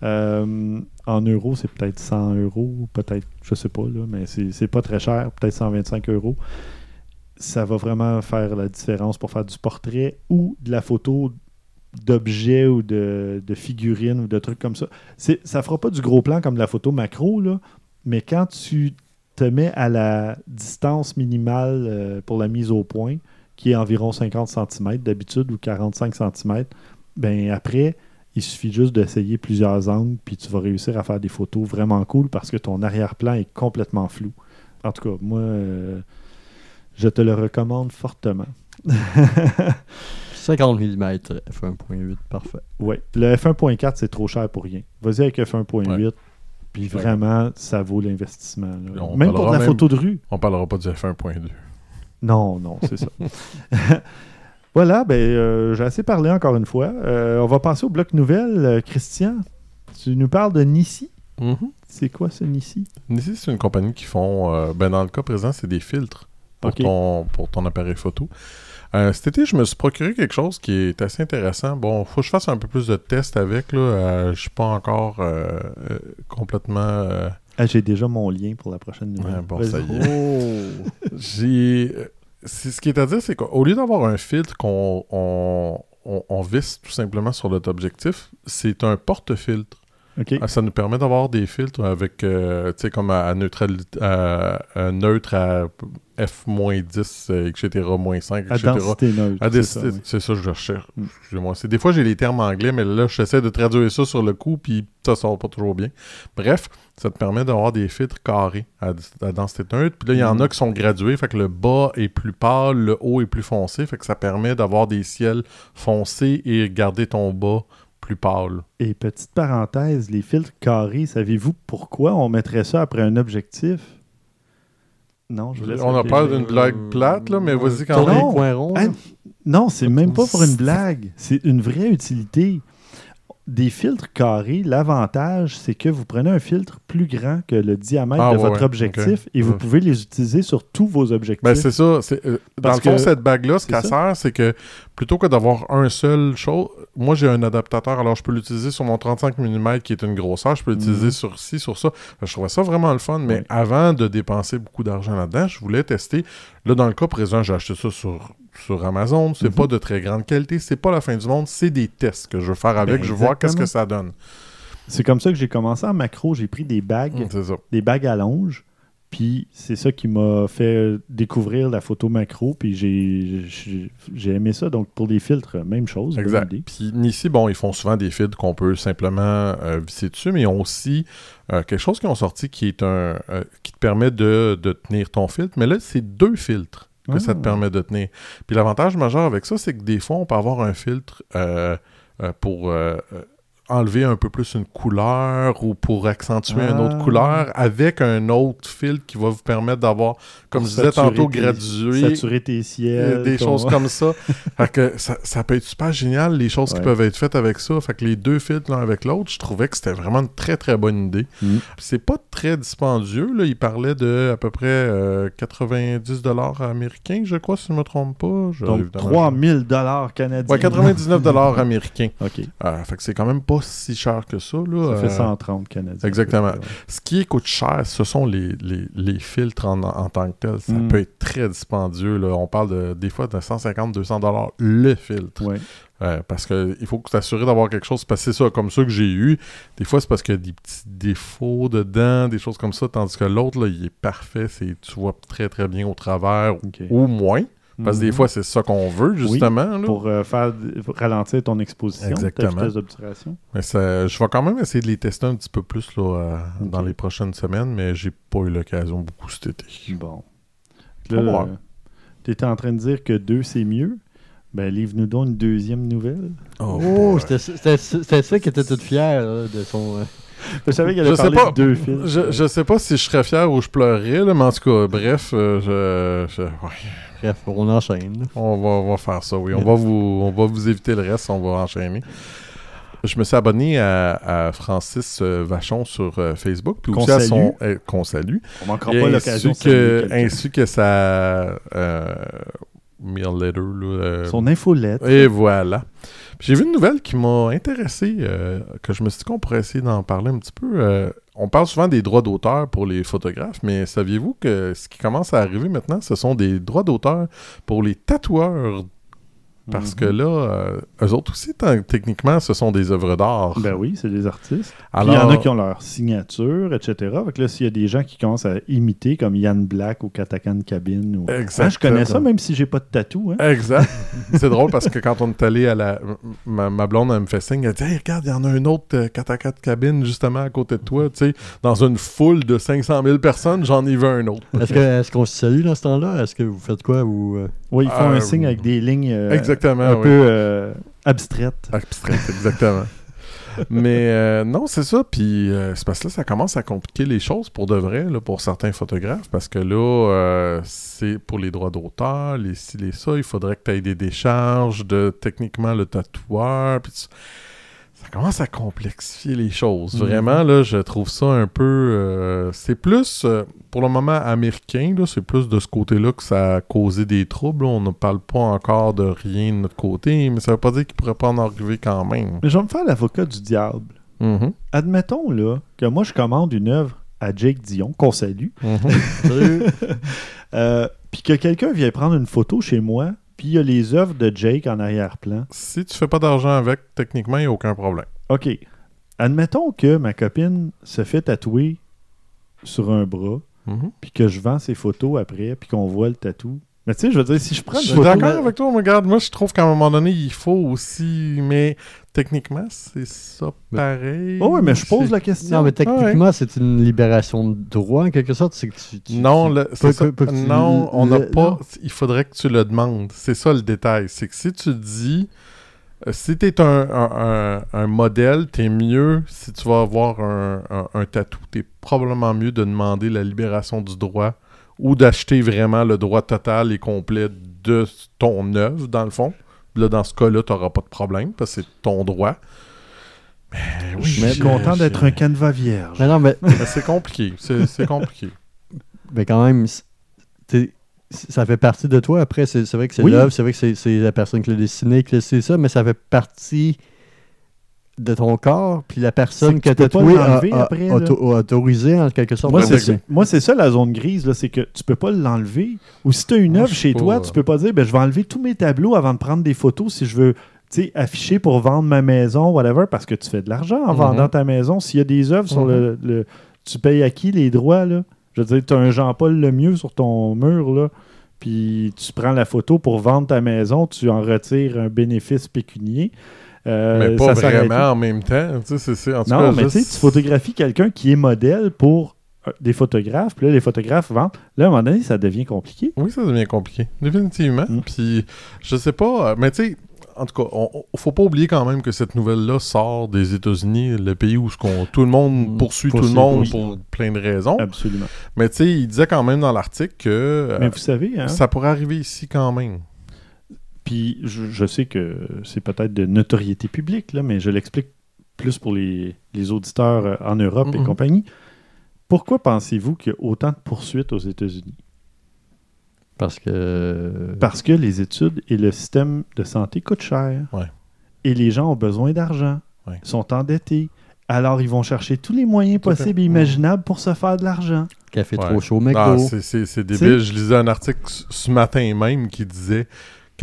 Euh, en euros, c'est peut-être 100 euros, peut-être, je sais pas, là, mais c'est c'est pas très cher, peut-être 125 euros. Ça va vraiment faire la différence pour faire du portrait ou de la photo d'objets ou de, figurines ou de trucs comme ça. Ça fera pas du gros plan comme la photo macro, là, mais quand tu te mets à la distance minimale euh, pour la mise au point, qui est environ 50 cm d'habitude ou 45 cm, ben après, il suffit juste d'essayer plusieurs angles, puis tu vas réussir à faire des photos vraiment cool parce que ton arrière-plan est complètement flou. En tout cas, moi, euh, je te le recommande fortement. 50 mm, f1.8, parfait. Ouais. Le F1.4, c'est trop cher pour rien. Vas-y avec F1.8, puis vraiment, ça vaut l'investissement. Même pour de la même- photo de rue. On parlera pas du F1.2. Non, non, c'est ça. voilà, ben, euh, j'ai assez parlé encore une fois. Euh, on va passer au bloc nouvelle. Euh, Christian, tu nous parles de Nissi. Mhm. C'est quoi ce Nissi? Ici, c'est une compagnie qui font, ben dans le cas présent, c'est des filtres pour, ton, pour ton appareil photo. Euh, cet été, je me suis procuré quelque chose qui est assez intéressant. Bon, faut que je fasse un peu plus de tests avec. Là. Euh, je suis pas encore euh, euh, complètement. Ah, j'ai déjà mon lien pour la prochaine nouvelle. Ouais, bon, ça y est. J'ai. euh, c'est- Ce qui est à dire, c'est qu'au lieu d'avoir un filtre qu'on on, on- on visse tout simplement sur notre objectif, c'est un porte-filtre. Ah, ça nous permet d'avoir des filtres avec, euh, tu sais, comme à, à à, à neutre à F-10, euh, etc., moins 5, À etc. densité neutre. À c'est ça, oui. que je recherche. Mm. Des fois, j'ai les termes anglais, mais là, j'essaie de traduire ça sur le coup, puis ça sort pas toujours bien. Bref, ça te permet d'avoir des filtres carrés à, à densité neutre. Puis là, il y en Mm. a qui sont gradués, fait que le bas est plus pâle, le haut est plus foncé, fait que ça permet d'avoir des ciels foncés et garder ton bas plus pâle. Et petite parenthèse, les filtres carrés, savez-vous pourquoi on mettrait ça après un objectif? Non, je vous laisse On a peur d'une blague plate, là, mais vas-y quand même. les coins ronds, là. Non, c'est même pas pour une blague. C'est une vraie utilité. Des filtres carrés, l'avantage, c'est que vous prenez un filtre plus grand que le diamètre Ah, de ouais, votre objectif et vous pouvue les utiliser sur tous vos objectifs. Ben, c'est ça. euh, dans le fond, que- cette bague-là, ce qu'elle sert, c'est que plutôt que d'avoir un seul chose, moi j'ai un adaptateur, alors je peux l'utiliser sur mon 35 mm qui est une grosseur, je peux l'utiliser Mhm. sur ci, sur ça. Que Je trouvais ça vraiment le fun, mais Oui. avant de dépenser beaucoup d'argent là-dedans, je voulais tester. Là, dans le cas présent, j'ai acheté ça sur, sur Amazon. C'est Mhm. pas de très grande qualité, c'est pas la fin du monde, c'est des tests que je veux faire avec, Ben, je voir qu'est-ce que ça donne. C'est comme ça que j'ai commencé en macro. J'ai pris des bagues, ça. des bagues à longe. Puis c'est ça qui m'a fait découvrir la photo macro. Puis j'ai- aimé ça. Donc pour les filtres, même chose. Exact. Puis ici, bon, ils font souvent des filtres qu'on peut simplement euh, visser dessus, mais ils ont aussi euh, quelque chose qu'ils ont sorti qui est un euh, qui te permet de, de tenir ton filtre. Mais là, c'est deux filtres que ça te Ah. permet de tenir. Puis l'avantage majeur avec ça, c'est que des fois, on peut avoir un filtre euh, euh, pour euh, euh, enlever un peu plus une couleur ou pour accentuer une autre Ah. couleur avec un autre filtre qui va vous permettre d'avoir, comme je disais tantôt, tes- gradué. Saturer tes Euh, ciels. des ton- choses comme ça. fait que ça, ça peut être super génial, les choses qui peuvent être faites avec ça. Fait que les deux filtres l'un avec l'autre, je trouvais que c'était vraiment une très très bonne idée. Mm. C'est pas très dispendieux. Là. Il parlait de à peu près euh, 90 dollars américains, je crois, si je me trompe pas. Je- Donc évidemment, 3000 dollars canadiens. Ouais, 99 dollars américains. OK. Euh, fait que c'est quand même pas si cher que ça. Là. Ça fait Euh, 130 canadiens. exactement. Ce qui coûte cher, ce sont les, les, les filtres en, en tant que tels. Ça Mm. peut être très dispendieux. Là. On parle de, des fois de 150-200 dollars le filtre. Ouais. Euh, parce que il faut que t'assurer d'avoir quelque chose. Parce que c'est ça, comme ça que j'ai eu. Des fois, c'est parce qu'il y a des petits défauts dedans, des choses comme ça. Tandis que l'autre, il est parfait. C'est, tu vois très très bien au travers OK. ou moins. Parce que des Mhm. fois, c'est ça qu'on veut, justement. là. Pour euh, faire pour ralentir ton exposition, Exactement. ta vitesse d'obturation. Mais ça- je vais quand même essayer de les tester un petit peu plus là, euh, dans les prochaines semaines, mais j'ai pas eu l'occasion beaucoup cet été. Bon. Voir. tu étais en train de dire que deux, c'est mieux. Ben, livre-nous donc une deuxième nouvelle. Oh, boy. c'était ça qui était toute fière là, de son. euh, Je savais qu'elle allait sais parler pas. de deux films. Je, je sais pas si je serais fier ou je pleurerais, là, mais en tout cas, bref, euh, je, je- ouais, Bref, on enchaîne. on, va, on va faire ça, oui. On va, vous, on va vous éviter le reste, on va enchaîner. Je me suis abonné à, à Francis euh, Vachon sur euh, Facebook, puis Qu'on aussi à salue. son... euh, qu'on salue. On manquera pas l'occasion de que, ainsi que sa euh, mail letter, là, euh, Son infolette. Et voilà. J'ai vu une nouvelle qui m'a intéressé, euh, que je me suis dit qu'on pourrait essayer d'en parler un petit peu. Euh, on parle souvent des droits d'auteur pour les photographes, mais saviez-vous que ce qui commence à arriver maintenant, ce sont des droits d'auteur pour les tatoueurs? Parce Mhm. que là, euh, eux autres aussi, techniquement, ce sont des œuvres d'art. Ben oui, c'est des artistes. Alors, il y en a qui ont leur signature, etc. Fait que là, s'il y a des gens qui commencent à imiter, comme Yann Black ou Katakan Cabine, ou... Exactement. Ah, je connais ça, même si j'ai pas de tatou. Hein? Exact. c'est drôle parce que quand on est allé à la. Ma, ma blonde, elle me fait signe. Elle dit Hey, regarde, il y en a un autre euh, 4 à 4 cabine justement à côté de toi. Tu sais, dans une foule de 500 000 personnes, j'en ai vu un autre. Est-ce que- est-ce qu'on se salue dans ce temps-là? Est-ce que vous faites quoi ou euh, Oui, ils font Euh, un signe avec des lignes euh, Exactement. un oui. peu euh, abstraites. Abstraite, exactement. Mais euh, non, c'est ça. Puis euh, c'est parce que là, ça commence à compliquer les choses pour de vrai, là, pour certains photographes. Parce que là, euh, c'est pour les droits d'auteur, les ci, les ça. Il faudrait que tu aies des décharges de techniquement le tatoueur. Puis tu- commence à complexifier les choses. Mhm. Vraiment, là, je trouve ça un peu. euh, c'est plus, euh, pour le moment, américain. là, C'est plus de ce côté-là que ça a causé des troubles. On ne parle pas encore de rien de notre côté, mais ça veut pas dire qu'il pourrait pas en arriver quand même. Mais je vais me faire l'avocat du diable. Mhm. Admettons là que moi, je commande une œuvre à Jake Dion, qu'on salue, Salut euh, puis que quelqu'un vient prendre une photo chez moi, puis il y a les œuvres de Jake en arrière-plan. Si tu fais pas d'argent avec, techniquement, il n'y a aucun problème. OK. Admettons que ma copine se fait tatouer sur un bras, Mhm. puis que je vends ses photos après, puis qu'on voit le tatou. Mais tu sais, je veux dire, si je prends Je suis d'accord avec toi, mais regarde, moi je trouve qu'à un moment donné, il faut aussi, mais techniquement, c'est ça pareil. Oh oui, mais je pose la question. Non, mais techniquement, c'est une libération de droit en quelque sorte. C'est que tu, tu- Non, le- non, on n'a le- pas. non. Il faudrait que tu le demandes. C'est ça le détail. C'est que si tu dis. euh, Si tu es un, un, un- un modèle, t'es mieux si tu vas avoir un, un, un tatou. T'es probablement mieux de demander la libération du droit ou d'acheter vraiment le droit total et complet de ton œuvre, dans le fond. Là, dans ce cas-là, tu n'auras pas de problème parce que c'est ton droit. Mais oui, Je suis content d'être un canevas vierge. Mais non, mais, mais c'est compliqué. C'est c'est compliqué. mais quand même, ça fait partie de toi. Après, c'est c'est vrai que c'est Oui. l'œuvre, c'est vrai que c'est- c'est la personne qui l'a dessiné, qui l'a c'est ça, mais ça fait partie de ton corps, puis la personne C'est qui a que tu peux pas tatoué a, l'enlever a- après, là. auto- a autorisé en quelque sorte. Moi, c'est ça, moi, c'est ça la zone grise, là, c'est que tu peux pas l'enlever. Ou si tu as une œuvre chez pas, toi, tu peux pas dire ben, je vais enlever tous mes tableaux avant de prendre des photos si je veux tu sais, afficher pour vendre ma maison, whatever, parce que tu fais de l'argent en Mhm. vendant ta maison. S'il y a des œuvres sur le, le- Tu payes à qui les droits, là? Je veux dire, tu as un Jean-Paul Lemieux sur ton mur, là, puis tu prends la photo pour vendre ta maison, tu en retires un bénéfice pécunier. Euh, mais pas ça vraiment en même temps. Tu sais, c'est- c'est- en tout Non, cas, mais tu juste- sais, tu photographies quelqu'un qui est modèle pour euh, des photographes, puis là, les photographes vendent. Là, à un moment donné, ça devient compliqué. Oui, ça devient compliqué. Définitivement. Mm. Puis, je sais pas, euh, mais tu sais, en tout cas, on, faut pas oublier quand même que cette nouvelle-là sort des États-Unis, le pays où ce qu'on, tout le monde Mm. poursuit tout le monde oui. pour plein de raisons. Absolument. Mais tu sais, il disait quand même dans l'article que Mais vous savez, hein, ça pourrait arriver ici quand même. Puis je, je sais que c'est peut-être de notoriété publique, là, mais je l'explique plus pour les, les auditeurs euh, en Europe et compagnie. Pourquoi pensez-vous qu'il y a autant de poursuites aux États-Unis? Parce que. Parce que les études et le système de santé coûtent cher. Ouais. Et les gens ont besoin d'argent. Ouais. Ils sont endettés. Alors, ils vont chercher tous les moyens Tout possibles et imaginables pour se faire de l'argent. Café Ouais. trop chaud, Ah, McDo. c'est, c'est, débile. Je lisais un article ce- ce matin même qui disait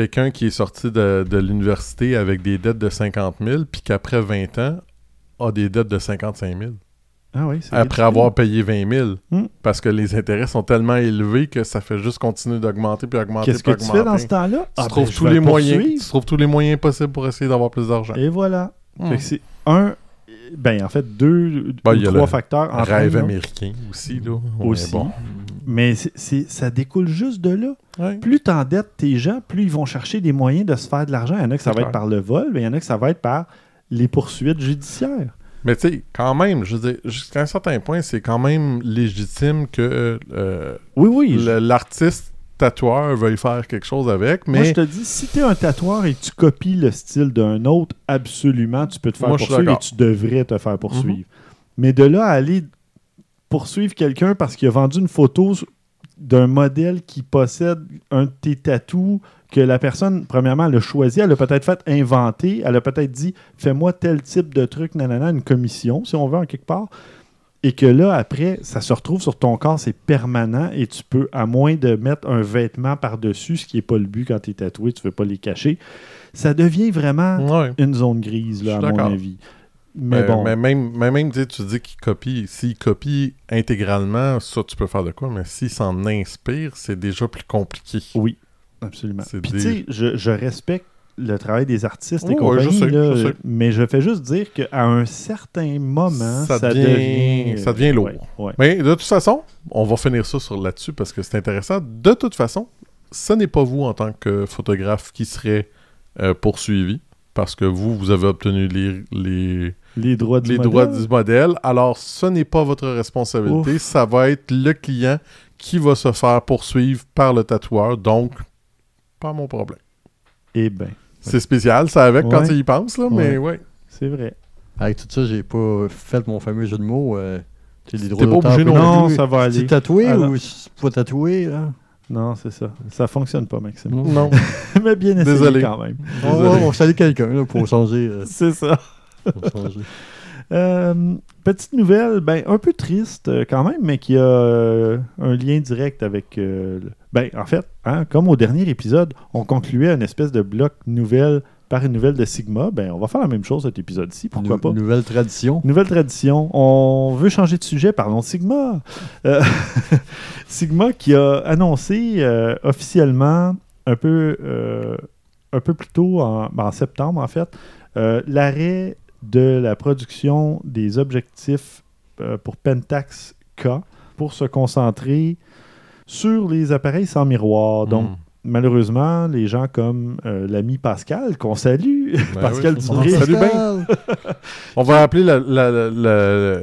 quelqu'un qui est sorti de, de l'université avec des dettes de 50 000 puis qu'après 20 ans a des dettes de 55 000. Ah oui, c'est après avoir payé 20 000. Hmm. Parce que les intérêts sont tellement élevés que ça fait juste continuer d'augmenter puis augmenter Qu'est-ce que tu fais dans ce temps-là? Tu Ah, ben, trouves je tous les le moyens. poursuivre. Tu trouves tous les moyens possibles pour essayer d'avoir plus d'argent. Et voilà. Hmm. C'est un, ben en fait deux Ben, ou a trois le facteurs en Rêve train, là. américain aussi, là. Aussi. Bon. Mais ça découle juste de là. Plus t'endettes tes gens, plus ils vont chercher des moyens de se faire de l'argent. Il y en a que ça va être par le vol, mais il y en a que ça va être par les poursuites judiciaires. Mais tu sais, quand même, je veux jusqu'à un certain point, c'est quand même légitime que euh, Oui, oui. le- l'artiste tatoueur veuille faire quelque chose avec, Moi, mais je te dis, si tu es un tatoueur et que tu copies le style d'un autre, absolument, tu peux te faire Moi, poursuivre et tu devrais te faire poursuivre. Mhm. Mais de là à aller poursuivre quelqu'un parce qu'il a vendu une photo d'un modèle qui possède un de tes tatous que la personne, premièrement, elle a choisi, elle a peut-être fait inventer, elle a peut-être dit fais-moi tel type de truc, nanana, une commission, si on veut, en quelque part. Et que là, après, ça se retrouve sur ton corps, c'est permanent et tu peux, à moins de mettre un vêtement par-dessus, ce qui n'est pas le but quand tu es tatoué, tu ne veux pas les cacher, ça devient vraiment ouais. une zone grise, là, à mon avis. Mais Mais, bon, mais même, mais même tu sais, tu dis qu'il copie. S'il copie intégralement, ça, tu peux faire de quoi, mais s'il s'en inspire, c'est déjà plus compliqué. oui, absolument. Puis des- tu sais, je, je respecte le travail des artistes et ouais, je compagnie, sais, là, je sais. mais je fais juste dire qu'à un certain moment, ça, Ça devient, devient- ça devient lourd. ouais, ouais. Mais de toute façon, on va finir ça sur là-dessus parce que c'est intéressant. De toute façon, ce n'est pas vous en tant que photographe qui serait euh, poursuivi parce que vous, vous avez obtenu les, les, Les droits du les modèle. droits du modèle. Alors, ce n'est pas votre responsabilité. Ouf. Ça va être le client qui va se faire poursuivre par le tatoueur. Donc, pas mon problème. Eh bien, C'est spécial, ça avec quand tu y penses, là, mais ouais. c'est vrai. Avec tout ça, j'ai pas fait mon fameux jeu de mots. Euh, tu sais, les droits T'es pas obligé non Non, ça va C'est aller. tatoué Ah, ou pas tatoué? Là? Non, c'est ça. Ça fonctionne pas, Maxime. Non. mais bien essayé Désolé. quand même. On va on va saluer quelqu'un là, pour changer. euh, C'est ça. Euh, petite nouvelle, ben, un peu triste euh, quand même, mais qui a euh, un lien direct avec. euh, le- Ben, en fait, hein, comme au dernier épisode, on concluait une espèce de bloc nouvelle par une nouvelle de Sigma. Ben, on va faire la même chose cet épisode-ci, pourquoi pas? Nouvelle tradition. Nouvelle tradition. On veut changer de sujet. Parlons de Sigma. Sigma qui a annoncé officiellement un peu, un peu plus tôt, en, ben, en septembre en fait, l'arrêt de la production des objectifs euh, pour Pentax K pour se concentrer sur les appareils sans miroir. Donc, Mm. malheureusement, les gens comme euh, l'ami Pascal, qu'on salue, Ben Pascal oui. Bien. Pascal. On va appeler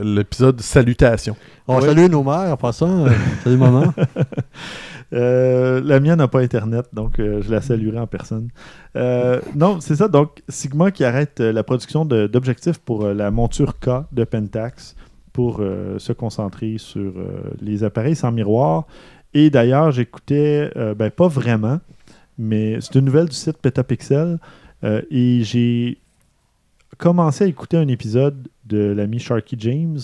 l'épisode Salutation. On Ouais. salue nos mères en passant. euh, salut maman. Euh, la mienne n'a pas Internet, donc euh, je la saluerai en personne. Euh, non, c'est ça. Donc, Sigma qui arrête la production d'objectifs pour la monture K de Pentax pour se concentrer sur les appareils sans miroir. Et d'ailleurs, j'écoutais, ben pas vraiment, mais c'est une nouvelle du site Petapixel. et j'ai commencé à écouter un épisode de l'ami Sharky James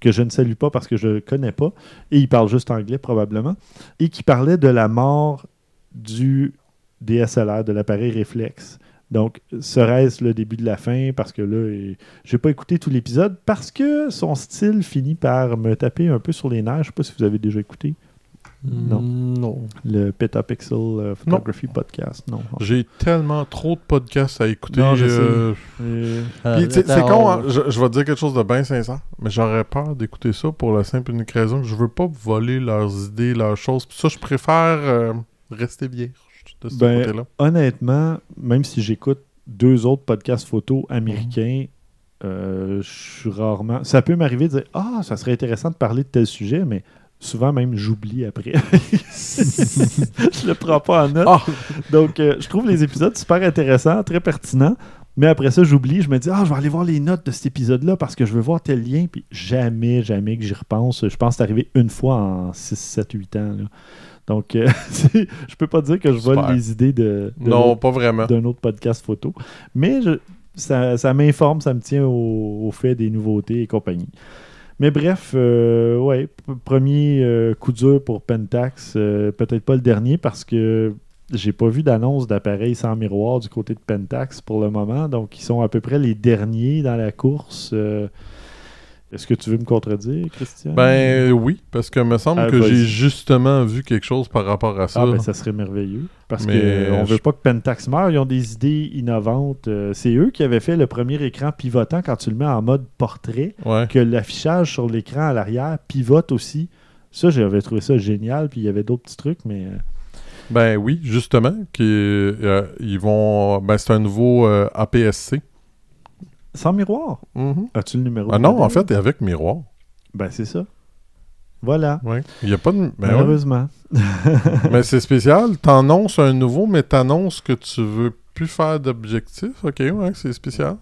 que je ne salue pas parce que je ne connais pas, et il parle juste anglais probablement, et qui parlait de la mort du DSLR, de l'appareil réflexe. Donc, serait-ce le début de la fin? Parce que là, j'ai pas écouté tout l'épisode parce que son style finit par me taper un peu sur les nerfs. Je sais pas si vous avez déjà écouté Non. Non. le Petapixel euh, Photography Podcast. Non. J'ai tellement trop de podcasts à écouter. Non, je euh, Euh, Euh, c'est con, on- hein, je, je vais te dire quelque chose de bien sincère, mais j'aurais peur d'écouter ça pour la simple et unique raison que je veux pas voler leurs idées, leurs choses. Puis ça, je préfère euh, rester vierge de ce Ben, côté-là. honnêtement, même si j'écoute deux autres podcasts photo américains, euh, je suis rarement. Ça peut m'arriver de dire Ah, ça serait intéressant de parler de tel sujet, mais souvent même j'oublie après. je le prends pas en note. Ah! Donc, euh, je trouve les épisodes super intéressants, très pertinents. Mais après ça, j'oublie. Je me dis, ah, je vais aller voir les notes de cet épisode-là parce que je veux voir tel lien. Puis jamais, jamais que j'y repense. Je pense que c'est arrivé une fois en 6, 7, 8 ans. là. Donc, euh, je peux pas dire que je vole Super. les idées de, de Non, pas vraiment. d'un autre podcast photo. Mais je- ça, ça m'informe, ça me tient au, au fait des nouveautés et compagnie. Mais bref, euh, premier euh, coup dur pour Pentax. euh, Peut-être pas le dernier parce que j'ai pas vu d'annonce d'appareils sans miroir du côté de Pentax pour le moment. Donc, ils sont à peu près les derniers dans la course. Euh, Est-ce que tu veux me contredire, Christian? Ben oui, parce que me semble Ah, que j'ai justement vu quelque chose par rapport à ça. Ah, ben ça serait merveilleux. Parce qu'on je- veut pas que Pentax meure. Ils ont des idées innovantes. Euh, c'est eux qui avaient fait le premier écran pivotant quand tu le mets en mode portrait, Ouais. que l'affichage sur l'écran à l'arrière pivote aussi. Ça, j'avais trouvé ça génial. Puis il y avait d'autres petits trucs, mais. euh, Ben oui, justement, qui, euh, ils vont. Ben c'est un nouveau euh, APS-C. Sans miroir. Mhm. As-tu le numéro Ah non, en fait, avec miroir. Ben, c'est ça. Voilà. Ouais. Il n'y a pas de. Ben ouais. Malheureusement. Mais c'est spécial. T'annonces un nouveau, mais t'annonces que tu veux plus faire d'objectifs. Ok, ouais, c'est spécial.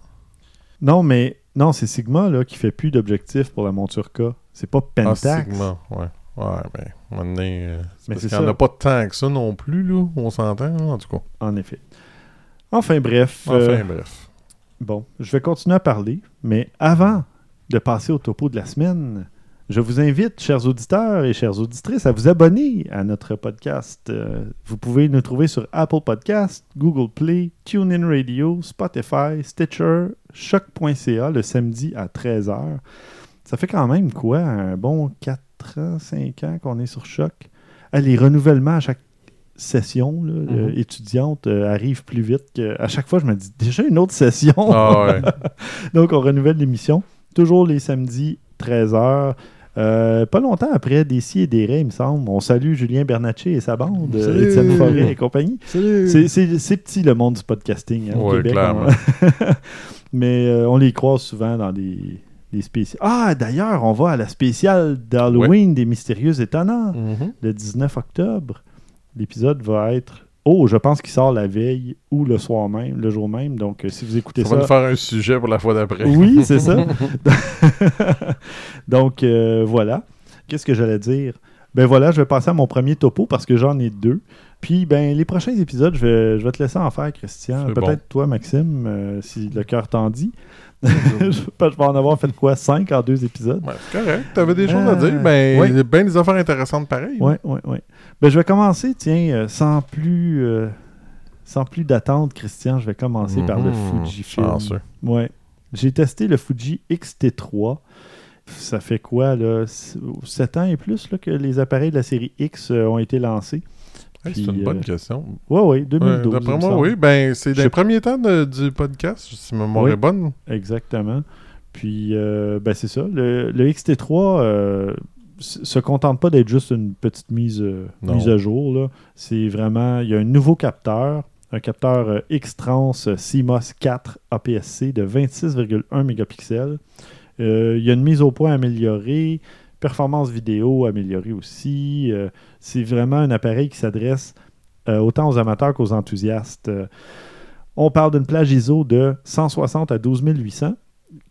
Non, mais. Non, c'est Sigma là, qui fait plus d'objectifs pour la monture K. C'est pas Ah, Pentax. Sigma, ouais. Ouais, donné, euh, c'est Mais parce qu'il n'y en a pas tant que ça non plus, là. On s'entend, en tout cas. En effet. Enfin, bref. Enfin, euh, bref. Bon, je vais continuer à parler, mais avant de passer au topo de la semaine, je vous invite, chers auditeurs et chères auditrices, à vous abonner à notre podcast. Euh, vous pouvez nous trouver sur Apple Podcast, Google Play, TuneIn Radio, Spotify, Stitcher, choc.ca le samedi à 13h. Ça fait quand même quoi, un bon 4 ans, 5 ans qu'on est sur Choc? Ah, les renouvellements à chaque session là, euh, Mhm. étudiante euh, arrivent plus vite que à chaque fois je me dis déjà une autre session Ah ouais. donc, on renouvelle l'émission. Toujours les samedis, 13h. Euh, pas longtemps après des si et des il me semble. On salue Julien Bernatchez et sa bande, euh, Salut! Étienne Forêt et compagnie. Salut! C'est- petit le monde du podcasting hein, au Ouais, Québec. clairement. on- Mais euh, on les croise souvent dans des. Ah, d'ailleurs, on va à la spéciale d'Halloween des Mystérieux Étonnants Mhm. le 19 octobre. L'épisode va être. Oh, je pense qu'il sort la veille ou le soir même, le jour même. Donc, euh, si vous écoutez Ça ça, va nous faire un sujet pour la fois d'après. oui, c'est ça. Donc, euh, voilà. Qu'est-ce que j'allais dire? Ben voilà, je vais passer à mon premier topo parce que j'en ai deux. Puis, ben, les prochains épisodes, je vais, je vais te laisser en faire, Christian. Peut-être toi, Maxime, euh, si le cœur t'en dit. je, je vais en avoir fait quoi? Cinq en deux épisodes? Ouais, c'est correct. T'avais des choses à dire. Ben, y a bien des affaires intéressantes pareil. Oui, oui, oui. Ben, je vais commencer, tiens, euh, sans plus, euh, sans plus d'attente, Christian, je vais commencer par le Mhm. Fujifilm. Ouais. J'ai testé le Fuji X-T3. Ça fait quoi, là? 7 ans et plus là, que les appareils de la série X euh, ont été lancés. Hey, c'est une bonne euh, question. Ouais, Ouais, 2012. D'après moi, oui. Ben, c'est dans les premiers temps de- du podcast, si ma mémoire Oui. est bonne. Exactement. Puis, euh, ben c'est ça. Le, le XT3 euh, se contente pas d'être juste une petite mise, euh, mise à jour. C'est vraiment... Il y a un nouveau capteur, un capteur X-Trans CMOS 4 APS-C de 26,1 mégapixels. Il y a une mise au point améliorée, performance vidéo améliorée aussi. Euh, c'est vraiment un appareil qui s'adresse euh, autant aux amateurs qu'aux enthousiastes. Euh, on parle d'une plage ISO de 160 à 12 800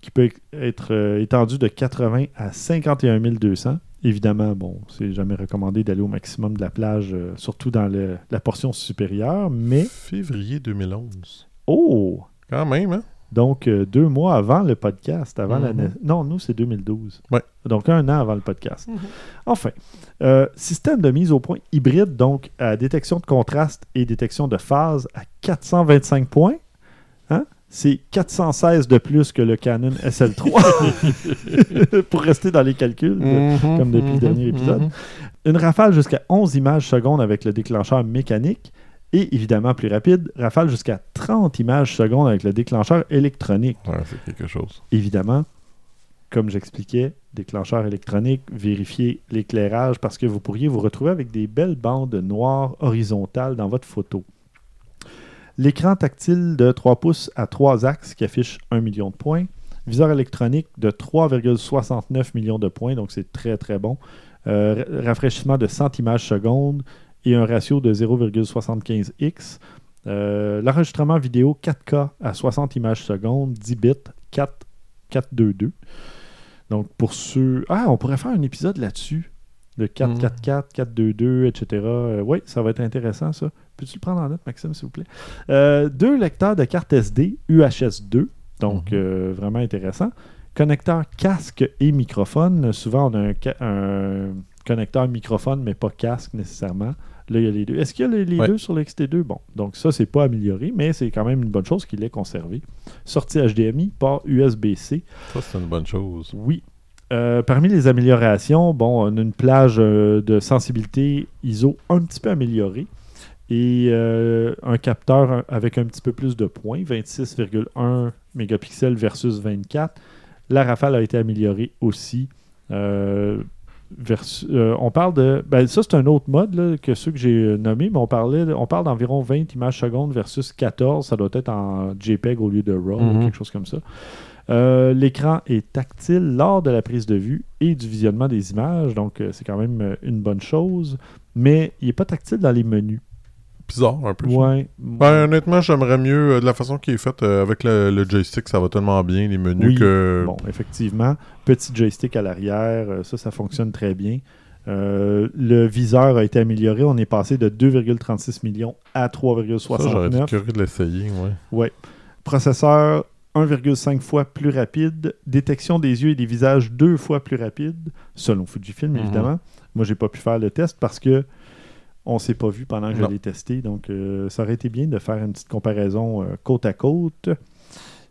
qui peut être étendue de 80 à 51 200. Évidemment, bon, c'est jamais recommandé d'aller au maximum de la plage, surtout dans le- la portion supérieure, mais Février 2011. oh! Quand même, hein? Donc, euh, deux mois avant le podcast, avant la Mhm. Non, nous, c'est 2012. Ouais. Donc, un an avant le podcast. Enfin, euh, système de mise au point hybride, donc à détection de contraste et détection de phase à 425 points. Hein? C'est 416 de plus que le Canon SL3 pour rester dans les calculs. de- comme depuis le dernier épisode. Une rafale jusqu'à 11 images secondes avec le déclencheur mécanique. Et évidemment, plus rapide, rafale jusqu'à 30 images secondes avec le déclencheur électronique. Ouais, c'est quelque chose. Évidemment, comme j'expliquais, déclencheur électronique, vérifiez l'éclairage parce que vous pourriez vous retrouver avec des belles bandes noires horizontales dans votre photo. L'écran tactile de 3 pouces à 3 axes qui affiche 1 million de points. Viseur électronique de 3,69 millions de points, donc c'est très très bon. Euh, ra- rafraîchissement de 100 images secondes et un ratio de 0,75x. Euh, L'enregistrement vidéo 4K à 60 images secondes, 10 bits, 4, 422. Donc pour ceux... Ah, on pourrait faire un épisode là-dessus. Le 444, 422, etc. oui, ça va être intéressant ça. Peux-tu le prendre en note, Maxime, s'il vous plaît? Euh, deux lecteurs de carte SD UHS 2. Donc Mhm. euh, vraiment intéressant. Connecteur casque et microphone. Souvent, on a un connecteur microphone, mais pas casque nécessairement. Là, il y a les deux. Est-ce qu'il y a les, les Ouais. deux sur le XT2? Bon, donc ça, c'est pas amélioré, mais c'est quand même une bonne chose qu'il ait conservé. Sortie HDMI, port USB-C. Ça, c'est une bonne chose. Oui. Euh, parmi les améliorations, bon, on a une plage euh, de sensibilité ISO un petit peu améliorée et euh, un capteur avec un petit peu plus de points, 26,1 mégapixels versus 24. La rafale a été améliorée aussi. Euh, euh, on parle de. Ben, ça, c'est un autre mode là, que ceux que j'ai nommés, mais on, parlait, on parle d'environ 20 images secondes versus 14. Ça doit être en JPEG au lieu de RAW, ou Mhm. quelque chose comme ça. Euh, L'écran est tactile lors de la prise de vue et du visionnement des images, donc euh, c'est quand même euh, une bonne chose. Mais il n'est pas tactile dans les menus. Bizarre un peu. Ouais. Ben, honnêtement, j'aimerais mieux euh, de la façon qui est faite euh, avec le, le joystick, ça va tellement bien, les menus Oui. que. Bon, effectivement. Petit joystick à l'arrière, euh, ça, ça fonctionne très bien. Euh, le viseur a été amélioré. On est passé de 2,36 millions à Ça, j'aurais été 3,69. curieux de l'essayer, ouais. Ouais. Processeur 1,5 fois plus rapide. Détection des yeux et des visages deux fois plus rapide, selon Fujifilm, Mhm. évidemment. Moi, j'ai pas pu faire le test parce que on s'est pas vu pendant que Non. je l'ai testé. Donc, euh, ça aurait été bien de faire une petite comparaison euh, côte à côte.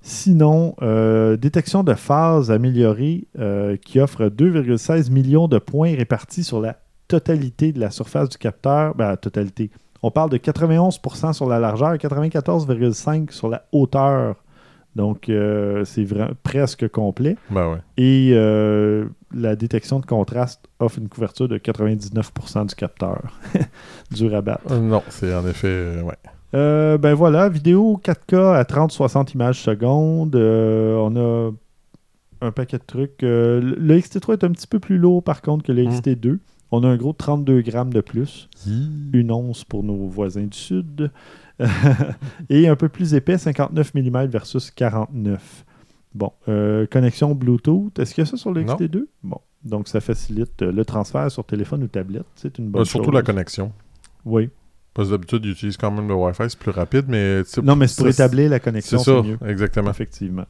Sinon, euh, détection de phase améliorée qui offre 2,16 millions de points répartis sur la totalité de la surface du capteur. Ben, la totalité. On parle de 91% sur la largeur et 94,5% sur la hauteur. Donc, c'est presque complet. Ben ouais. Et euh, la détection de contraste offre une couverture de 99% du capteur. Dur à battre. Euh, non, c'est en effet. euh, ouais. Euh, ben voilà, vidéo 4K à 30-60 images secondes. Euh, on a un paquet de trucs. Le- le XT3 est un petit peu plus lourd par contre que le Mm. XT2. On a un gros 32 grammes de plus. Une once pour nos voisins du sud. Et un peu plus épais, 59 mm versus 49. Bon, euh, connexion Bluetooth. Est-ce qu'il y a ça sur le Non. XT2? Bon, donc ça facilite euh, le transfert sur téléphone ou tablette. C'est une bonne Euh, surtout chose. la connexion. Oui. Parce que d'habitude, ils utilisent quand même le Wi-Fi, c'est plus rapide, mais. Non, mais c'est pour établir la connexion, c'est mieux. exactement. Effectivement.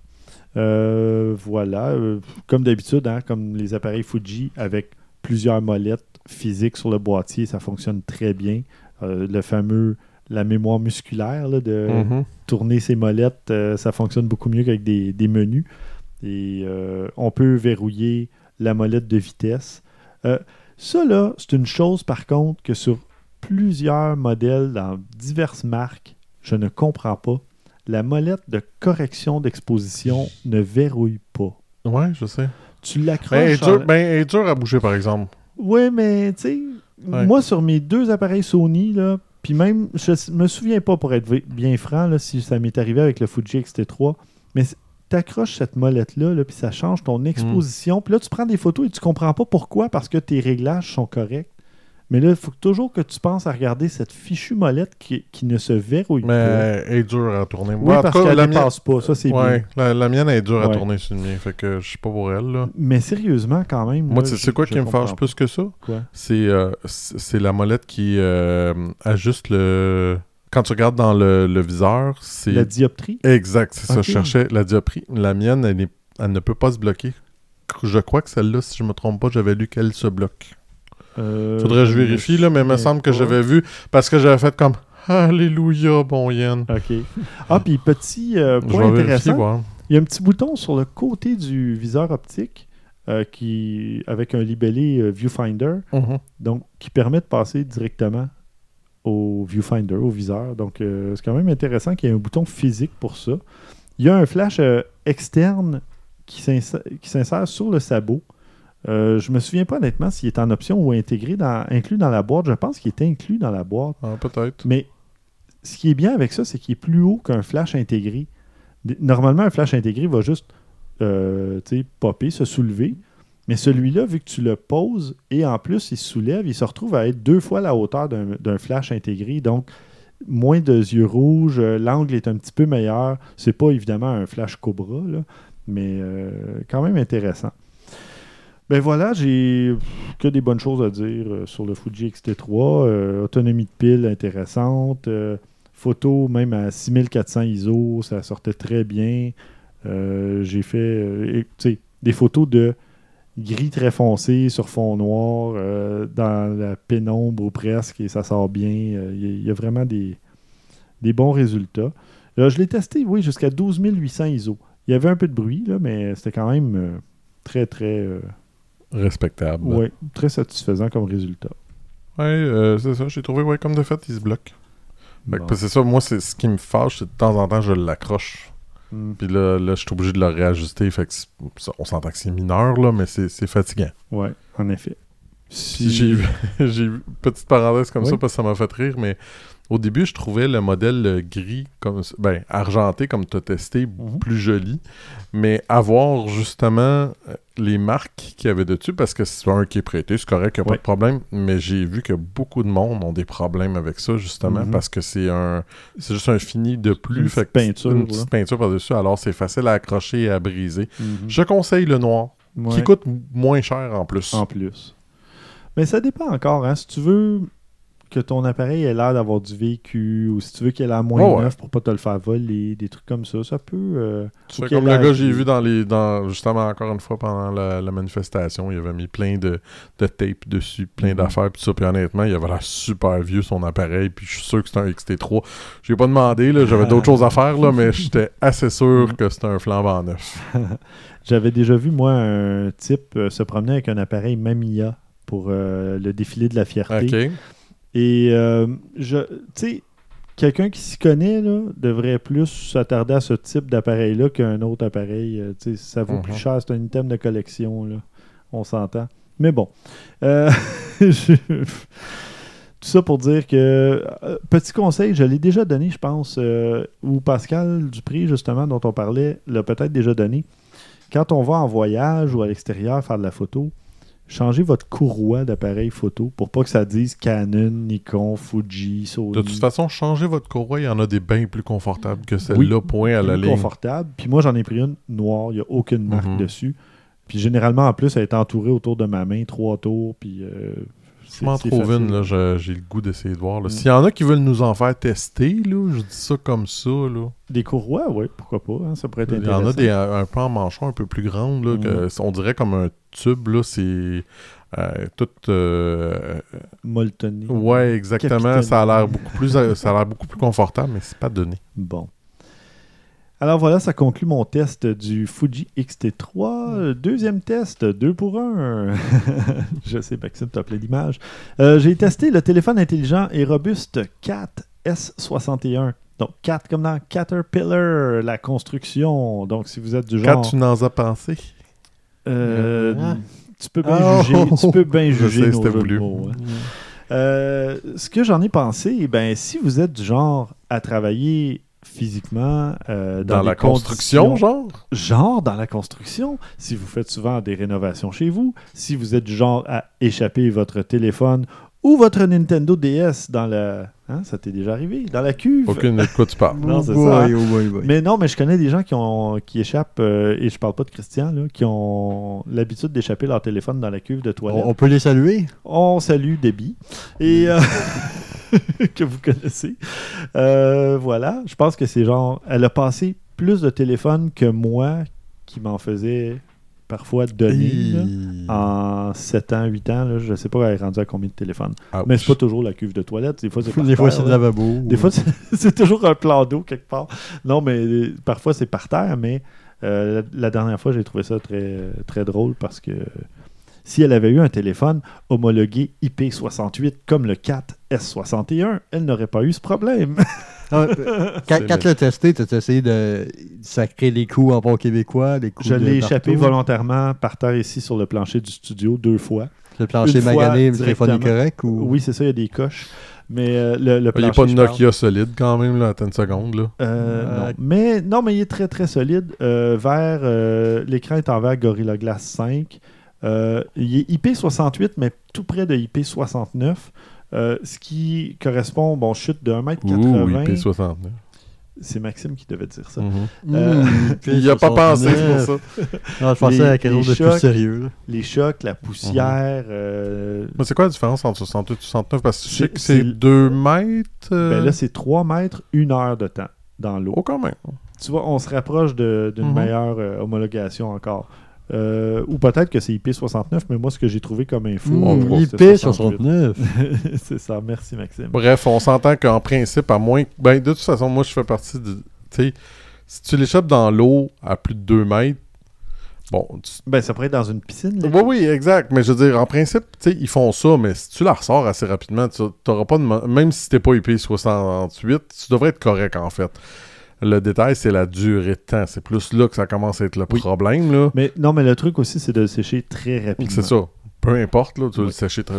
Euh, voilà. euh, comme d'habitude, hein, comme les appareils Fuji avec plusieurs molettes physiques sur le boîtier, ça fonctionne très bien. Euh, le fameux, la mémoire musculaire là, de Mhm. Tourner ses molettes, euh, ça fonctionne beaucoup mieux qu'avec des, des menus. Et euh, on peut verrouiller la molette de vitesse. Euh, ça, là, c'est une chose, par contre, que sur plusieurs modèles dans diverses marques, je ne comprends pas. La molette de correction d'exposition ne verrouille pas. Ouais, je sais. Tu Ben, elle, l'accroches. est en- dure, ben, elle est dure à bouger, par exemple. Oui, mais tu sais, Ouais. moi sur mes deux appareils Sony, là, puis même, je me souviens pas pour être bien franc, là, si ça m'est arrivé avec le Fuji X-T3, mais t'accroches cette molette-là, là, puis ça change ton exposition. Puis là, tu prends des photos et tu comprends pas pourquoi, parce que tes réglages sont corrects. Mais là, il faut toujours que tu penses à regarder cette fichue molette qui, qui ne se verrouille Mais pas. elle est dure à tourner. Oui, parce qu'elle ne mienne. passe pas, ça c'est Ouais, bien. la, la mienne elle est dure à tourner sur le mien, fait que je sais pas pour elle. Là. Mais sérieusement, quand même. Moi, c'est quoi qui me fâche plus que ça? C'est euh, la molette qui euh, ajuste le. Quand tu regardes dans le, le viseur, c'est. La dioptrie? Exact, c'est ça. Je cherchais la dioptrie. La mienne, elle, est- elle ne peut pas se bloquer. Je crois que celle-là, si je me trompe pas, j'avais lu qu'elle se bloque. Euh, Faudrait que je vérifie, là, mais il me semble que j'avais vu. Parce que j'avais fait comme Alléluia, bon Yann. OK. Ah, puis petit euh, point vérifier, intéressant, il y a un petit bouton sur le côté du viseur optique euh, qui, avec un libellé euh, Viewfinder, Mhm. donc qui permet de passer directement au Viewfinder, au viseur. Donc, euh, c'est quand même intéressant qu'il y ait un bouton physique pour ça. Il y a un flash euh, externe qui s'insère sur le sabot. Euh, je me souviens pas honnêtement s'il est en option ou intégré dans, inclus dans la boîte. Je pense qu'il est inclus dans la boîte. Ah, peut-être. Mais ce qui est bien avec ça, c'est qu'il est plus haut qu'un flash intégré. Normalement, un flash intégré va juste euh, popper, se soulever. Mais celui-là, vu que tu le poses et en plus il se soulève, il se retrouve à être deux fois la hauteur d'un flash intégré. Donc, moins de yeux rouges, euh, l'angle est un petit peu meilleur. C'est pas évidemment un flash Cobra, là, mais euh, quand même intéressant. Ben voilà, j'ai que des bonnes choses à dire euh, sur le Fuji X-T3. Euh, autonomie de pile intéressante. euh, photo même à 6400 ISO, ça sortait très bien. Euh, j'ai fait des photos de gris très foncé sur fond noir, dans la pénombre ou presque, et ça sort bien. Il y, y a vraiment des, des bons résultats. Je l'ai testé, oui, jusqu'à 12 800 ISO. Il y avait un peu de bruit, là, mais c'était quand même très, très, respectable. Oui, très satisfaisant comme résultat. Ouais, euh, c'est ça. J'ai trouvé, ouais, comme de fait, il se bloque. Fait que Bon. C'est ça, moi, c'est ce qui me fâche, c'est de temps en temps, je l'accroche. Hmm. Puis là, là je suis obligé de le réajuster. Fait que on s'entend que c'est mineur, là, mais c'est c'est fatigant. Ouais, en effet. Si- J'ai vu, j'ai vu- petite parenthèse comme Oui. ça parce que ça m'a fait rire, mais au début, je trouvais le modèle gris, comme ben, argenté, comme tu as testé, Mhm. plus joli. Mais avoir justement euh, les marques qu'il y avait dessus, parce que c'est un qui est prêté, c'est correct, il n'y a Oui. pas de problème. Mais j'ai vu que beaucoup de monde ont des problèmes avec ça, justement, Mhm. parce que c'est un c'est juste un fini de plus. Une fait petite peinture, Une petite peinture par-dessus, alors c'est facile à accrocher et à briser. Mhm. Je conseille le noir, Ouais. qui coûte moins cher en plus. En plus. Mais ça dépend encore. Hein. Si tu veux que ton appareil ait l'air d'avoir du vécu ou si tu veux qu'il ait l'air moins ouais. neuf pour pas te le faire voler, des trucs comme ça, ça peut. euh, comme le gars, j'ai vu dans les. Dans, justement, encore une fois, pendant la, la manifestation, il avait mis plein de, de tape dessus, plein Mhm. d'affaires, puis ça. Puis honnêtement, il avait l'air super vieux son appareil, puis je suis sûr que c'était un XT3. J'ai pas demandé, là, j'avais d'autres choses à faire, là, mais j'étais assez sûr que c'était un flambant neuf. J'avais déjà vu, moi, un type euh, se promener avec un appareil Mamiya pour euh, le défilé de la fierté. Et, euh, je, tu sais, quelqu'un qui s'y connaît là, devrait plus s'attarder à ce type d'appareil-là qu'un autre appareil. euh, tu sais, ça vaut Mhm. plus cher, c'est un item de collection, là. on s'entend. Mais bon. Euh, je- Tout ça pour dire que, euh, petit conseil, je l'ai déjà donné, je pense, euh, ou Pascal Dupré, justement, dont on parlait, l'a peut-être déjà donné. Quand on va en voyage ou à l'extérieur faire de la photo, changez votre courroie d'appareil photo pour pas que ça dise Canon, Nikon, Fuji, Sony. De toute façon, changez votre courroie, il y en a des bien plus confortables que celle-là, Oui, point à la ligne. confortable. Puis moi, j'en ai pris une noire, il n'y a aucune marque Mhm. dessus. Puis généralement, en plus, elle est entourée autour de ma main, trois tours. Puis. euh, Je m'en trouve une, là, j'ai le goût d'essayer de voir. Mm. S'il y en a qui veulent nous en faire tester, là, je dis ça comme ça, là. Des courroies, oui, pourquoi pas. hein, ça pourrait être Il y en intéressant. a des, un, peu en manchon un peu plus grande, là, que, on dirait comme un tube, là, c'est euh, tout... euh, Molletonné. ouais, exactement, ça a l'air beaucoup plus euh, ça a l'air beaucoup plus confortable, mais c'est pas donné. Bon. Alors voilà, ça conclut mon test du Fuji X-T3. Euh, Deuxième test, 2 pour 1. Je sais, Maxime, t'as appelé l'image. Euh, J'ai testé le téléphone intelligent et robuste Cat S61. Donc, Cat comme dans Caterpillar, la construction. Donc, si vous êtes du genre... tu n'en as pensé, Euh, Ah. Tu peux bien Oh. juger, tu peux bien juger sais, nos c'était jeux de voulu. mots, hein. Euh, ce que j'en ai pensé, ben, si vous êtes du genre à travailler physiquement euh, dans, dans, la construction, genre, genre dans la construction, si vous faites souvent des rénovations chez vous, si vous êtes du genre à échapper votre téléphone ou votre Nintendo DS dans la... Hein, ça t'est déjà arrivé? Dans la cuve? aucune de quoi tu parles. Non, Oh c'est boy, ça, hein. oh boy, boy. Mais non, mais je connais des gens qui, ont, qui échappent, euh, et je parle pas de Christian, là, qui ont l'habitude d'échapper leur téléphone dans la cuve de toilette. on, on peut les saluer? On salue Debbie, et, euh, que vous connaissez. Euh, voilà, je pense que c'est genre, elle a passé plus de téléphones que moi qui m'en faisait parfois donner. là. En 7 ans, 8 ans, là, je sais pas elle est rendue à combien de téléphones. Ouch. Mais c'est pas toujours la cuve de toilette. Des fois, c'est Des fois, c'est le lavabo. Des fois, c'est- c'est toujours un plan d'eau quelque part. Non, mais euh, parfois, c'est par terre, mais euh, la, la dernière fois, j'ai trouvé ça très, très drôle parce que si elle avait eu un téléphone homologué IP68 comme le 4S61, elle n'aurait pas eu ce problème. Ah, euh, quand tu l'as testé, tu as essayé de sacrer les coups en bon québécois, les coups Je l'ai échappé volontairement par terre ici sur le plancher du studio deux fois. Le plancher une magané, le téléphone correct ou... Oui, c'est ça, il y a des coches. Mais euh, le, le Il n'y a plancher, pas de parle. Nokia solide quand même, là, attends une seconde, là. Euh, Euh, non. Mais, non, mais il est très très solide. Euh, euh, l'écran est en vert Gorilla Glass 5. Euh, il est IP68, mais tout près de IP69. Euh, ce qui correspond, bon, chute de 1m80. Ouh, IP69. C'est Maxime qui devait dire ça. Mhm. Euh, Mmh, Il n'y a pas pensé, pour ça. Non, je pensais Les- à quelque chose de plus chocs. sérieux. là. Les chocs, la poussière. euh, Mais c'est quoi la différence entre 68 et 69? Parce que je sais que C'est- c'est 2 mètres. euh, ben là, c'est 3 mètres, 1 heure de temps dans l'eau. Oh, quand même. Tu vois, on se rapproche de- d'une meilleure euh, homologation encore. Euh, ou peut-être que c'est IP69, mais moi, ce que j'ai trouvé comme info, Mmh, on voit que c'était 68. IP69. c'est ça, merci Maxime. Bref, on s'entend qu'en principe, à moins. Ben, de toute façon, moi, je fais partie de. Tu sais, si tu l'échappes dans l'eau à plus de 2 mètres, Bon, tu- Ben, ça pourrait être dans une piscine. là. Oui, oui, exact. Mais je veux dire, en principe, tu sais, ils font ça, mais si tu la ressors assez rapidement, tu n'auras pas de. Même si t'es pas IP68, tu devrais être correct, en fait. Le détail, c'est la durée de temps. C'est plus là que ça commence à être le Oui. problème, là. Mais non, mais le truc aussi, c'est de le sécher très rapidement. C'est ça. Peu importe, là, tu le sécher très.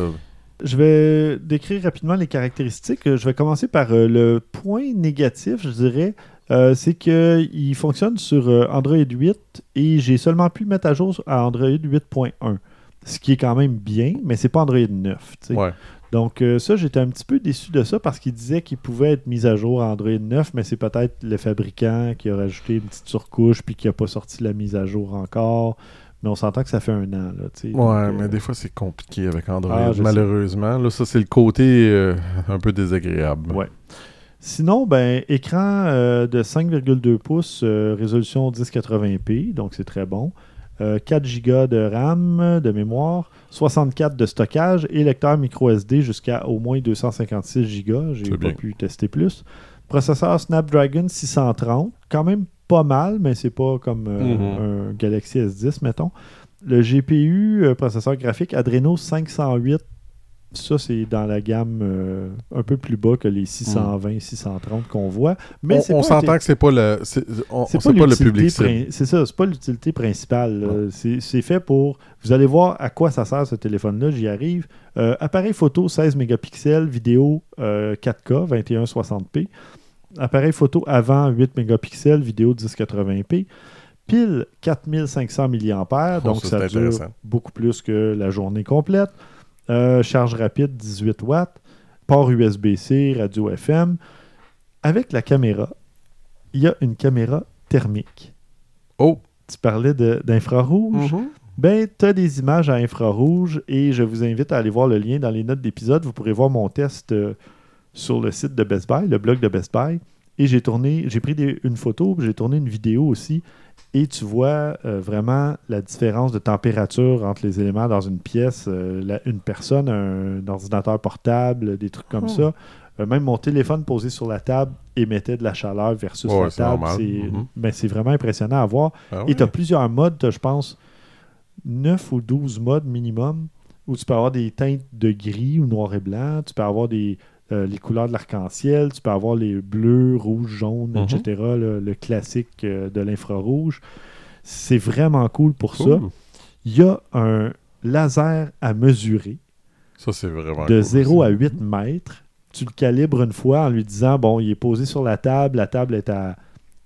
Je vais décrire rapidement les caractéristiques. Je vais commencer par euh, le point négatif, je dirais. Euh, c'est qu'il fonctionne sur euh, Android 8 et j'ai seulement pu le mettre à jour à Android 8.1. Ce qui est quand même bien, mais c'est pas Android 9. tu sais. Ouais. Donc euh, ça, j'étais un petit peu déçu de ça parce qu'il disait qu'il pouvait être mis à jour à Android 9, mais c'est peut-être le fabricant qui a rajouté une petite surcouche puis qui n'a pas sorti la mise à jour encore. Mais on s'entend que ça fait un an. Là. Ouais, Donc, euh, mais des fois, c'est compliqué avec Android, Ah, sais. malheureusement. Là, ça, c'est le côté euh, un peu désagréable. Ouais. Sinon, ben, écran euh, de 5,2 pouces, résolution 1080p, donc c'est très bon. Euh, 4 Go de RAM de mémoire, 64 de stockage et lecteur micro SD jusqu'à au moins 256 Go. J'ai pas bien. pu tester plus. Processeur Snapdragon 630, quand même pas mal, mais c'est pas comme euh, un Galaxy S10, mettons. Le GPU, euh, processeur graphique Adreno 508, ça c'est dans la gamme euh, un peu plus bas que les 620, 630 qu'on voit. Mais on s'entend que c'est pas le. C'est on- c'est c'est pas, pas, le public C'est ça, c'est pas l'utilité principale. C'est fait pour. Vous allez voir à quoi ça sert ce téléphone-là, j'y arrive. Euh, appareil photo 16 mégapixels, vidéo euh, 4K, 2160p. Appareil photo avant 8 mégapixels, vidéo 1080p. Pile 4500 mAh, Oh, donc ça, ça, dure beaucoup plus que la journée complète. Euh, charge rapide 18 watts. Port USB-C, radio FM. Avec la caméra, il y a une caméra thermique. Oh! Tu parlais d'infrarouge? Mhm. Ben, tu as des images à infrarouge et je vous invite à aller voir le lien dans les notes d'épisode. Vous pourrez voir mon test euh, sur le site de Best Buy, le blog de Best Buy. Et j'ai tourné, j'ai pris des- une photo, j'ai tourné une vidéo aussi. Et tu vois euh, vraiment la différence de température entre les éléments dans une pièce. euh, la- une personne, un, ordinateur portable, des trucs comme Oh. ça. Euh, même mon téléphone posé sur la table émettait de la chaleur versus la table. C'est Mhm. ben, c'est vraiment impressionnant à voir. Ah Et tu as plusieurs modes, je pense, 9 ou 12 modes minimum, où tu peux avoir des teintes de gris ou noir et blanc, tu peux avoir des, euh, les couleurs de l'arc-en-ciel, tu peux avoir les bleus, rouges, jaunes, Mhm. etc., le, le classique euh, de l'infrarouge. C'est vraiment cool pour ça. Il y a un laser à mesurer Ça, c'est vraiment de cool 0 aussi. à 8 mètres. Tu le calibres une fois en lui disant bon, il est posé sur la table, la table est à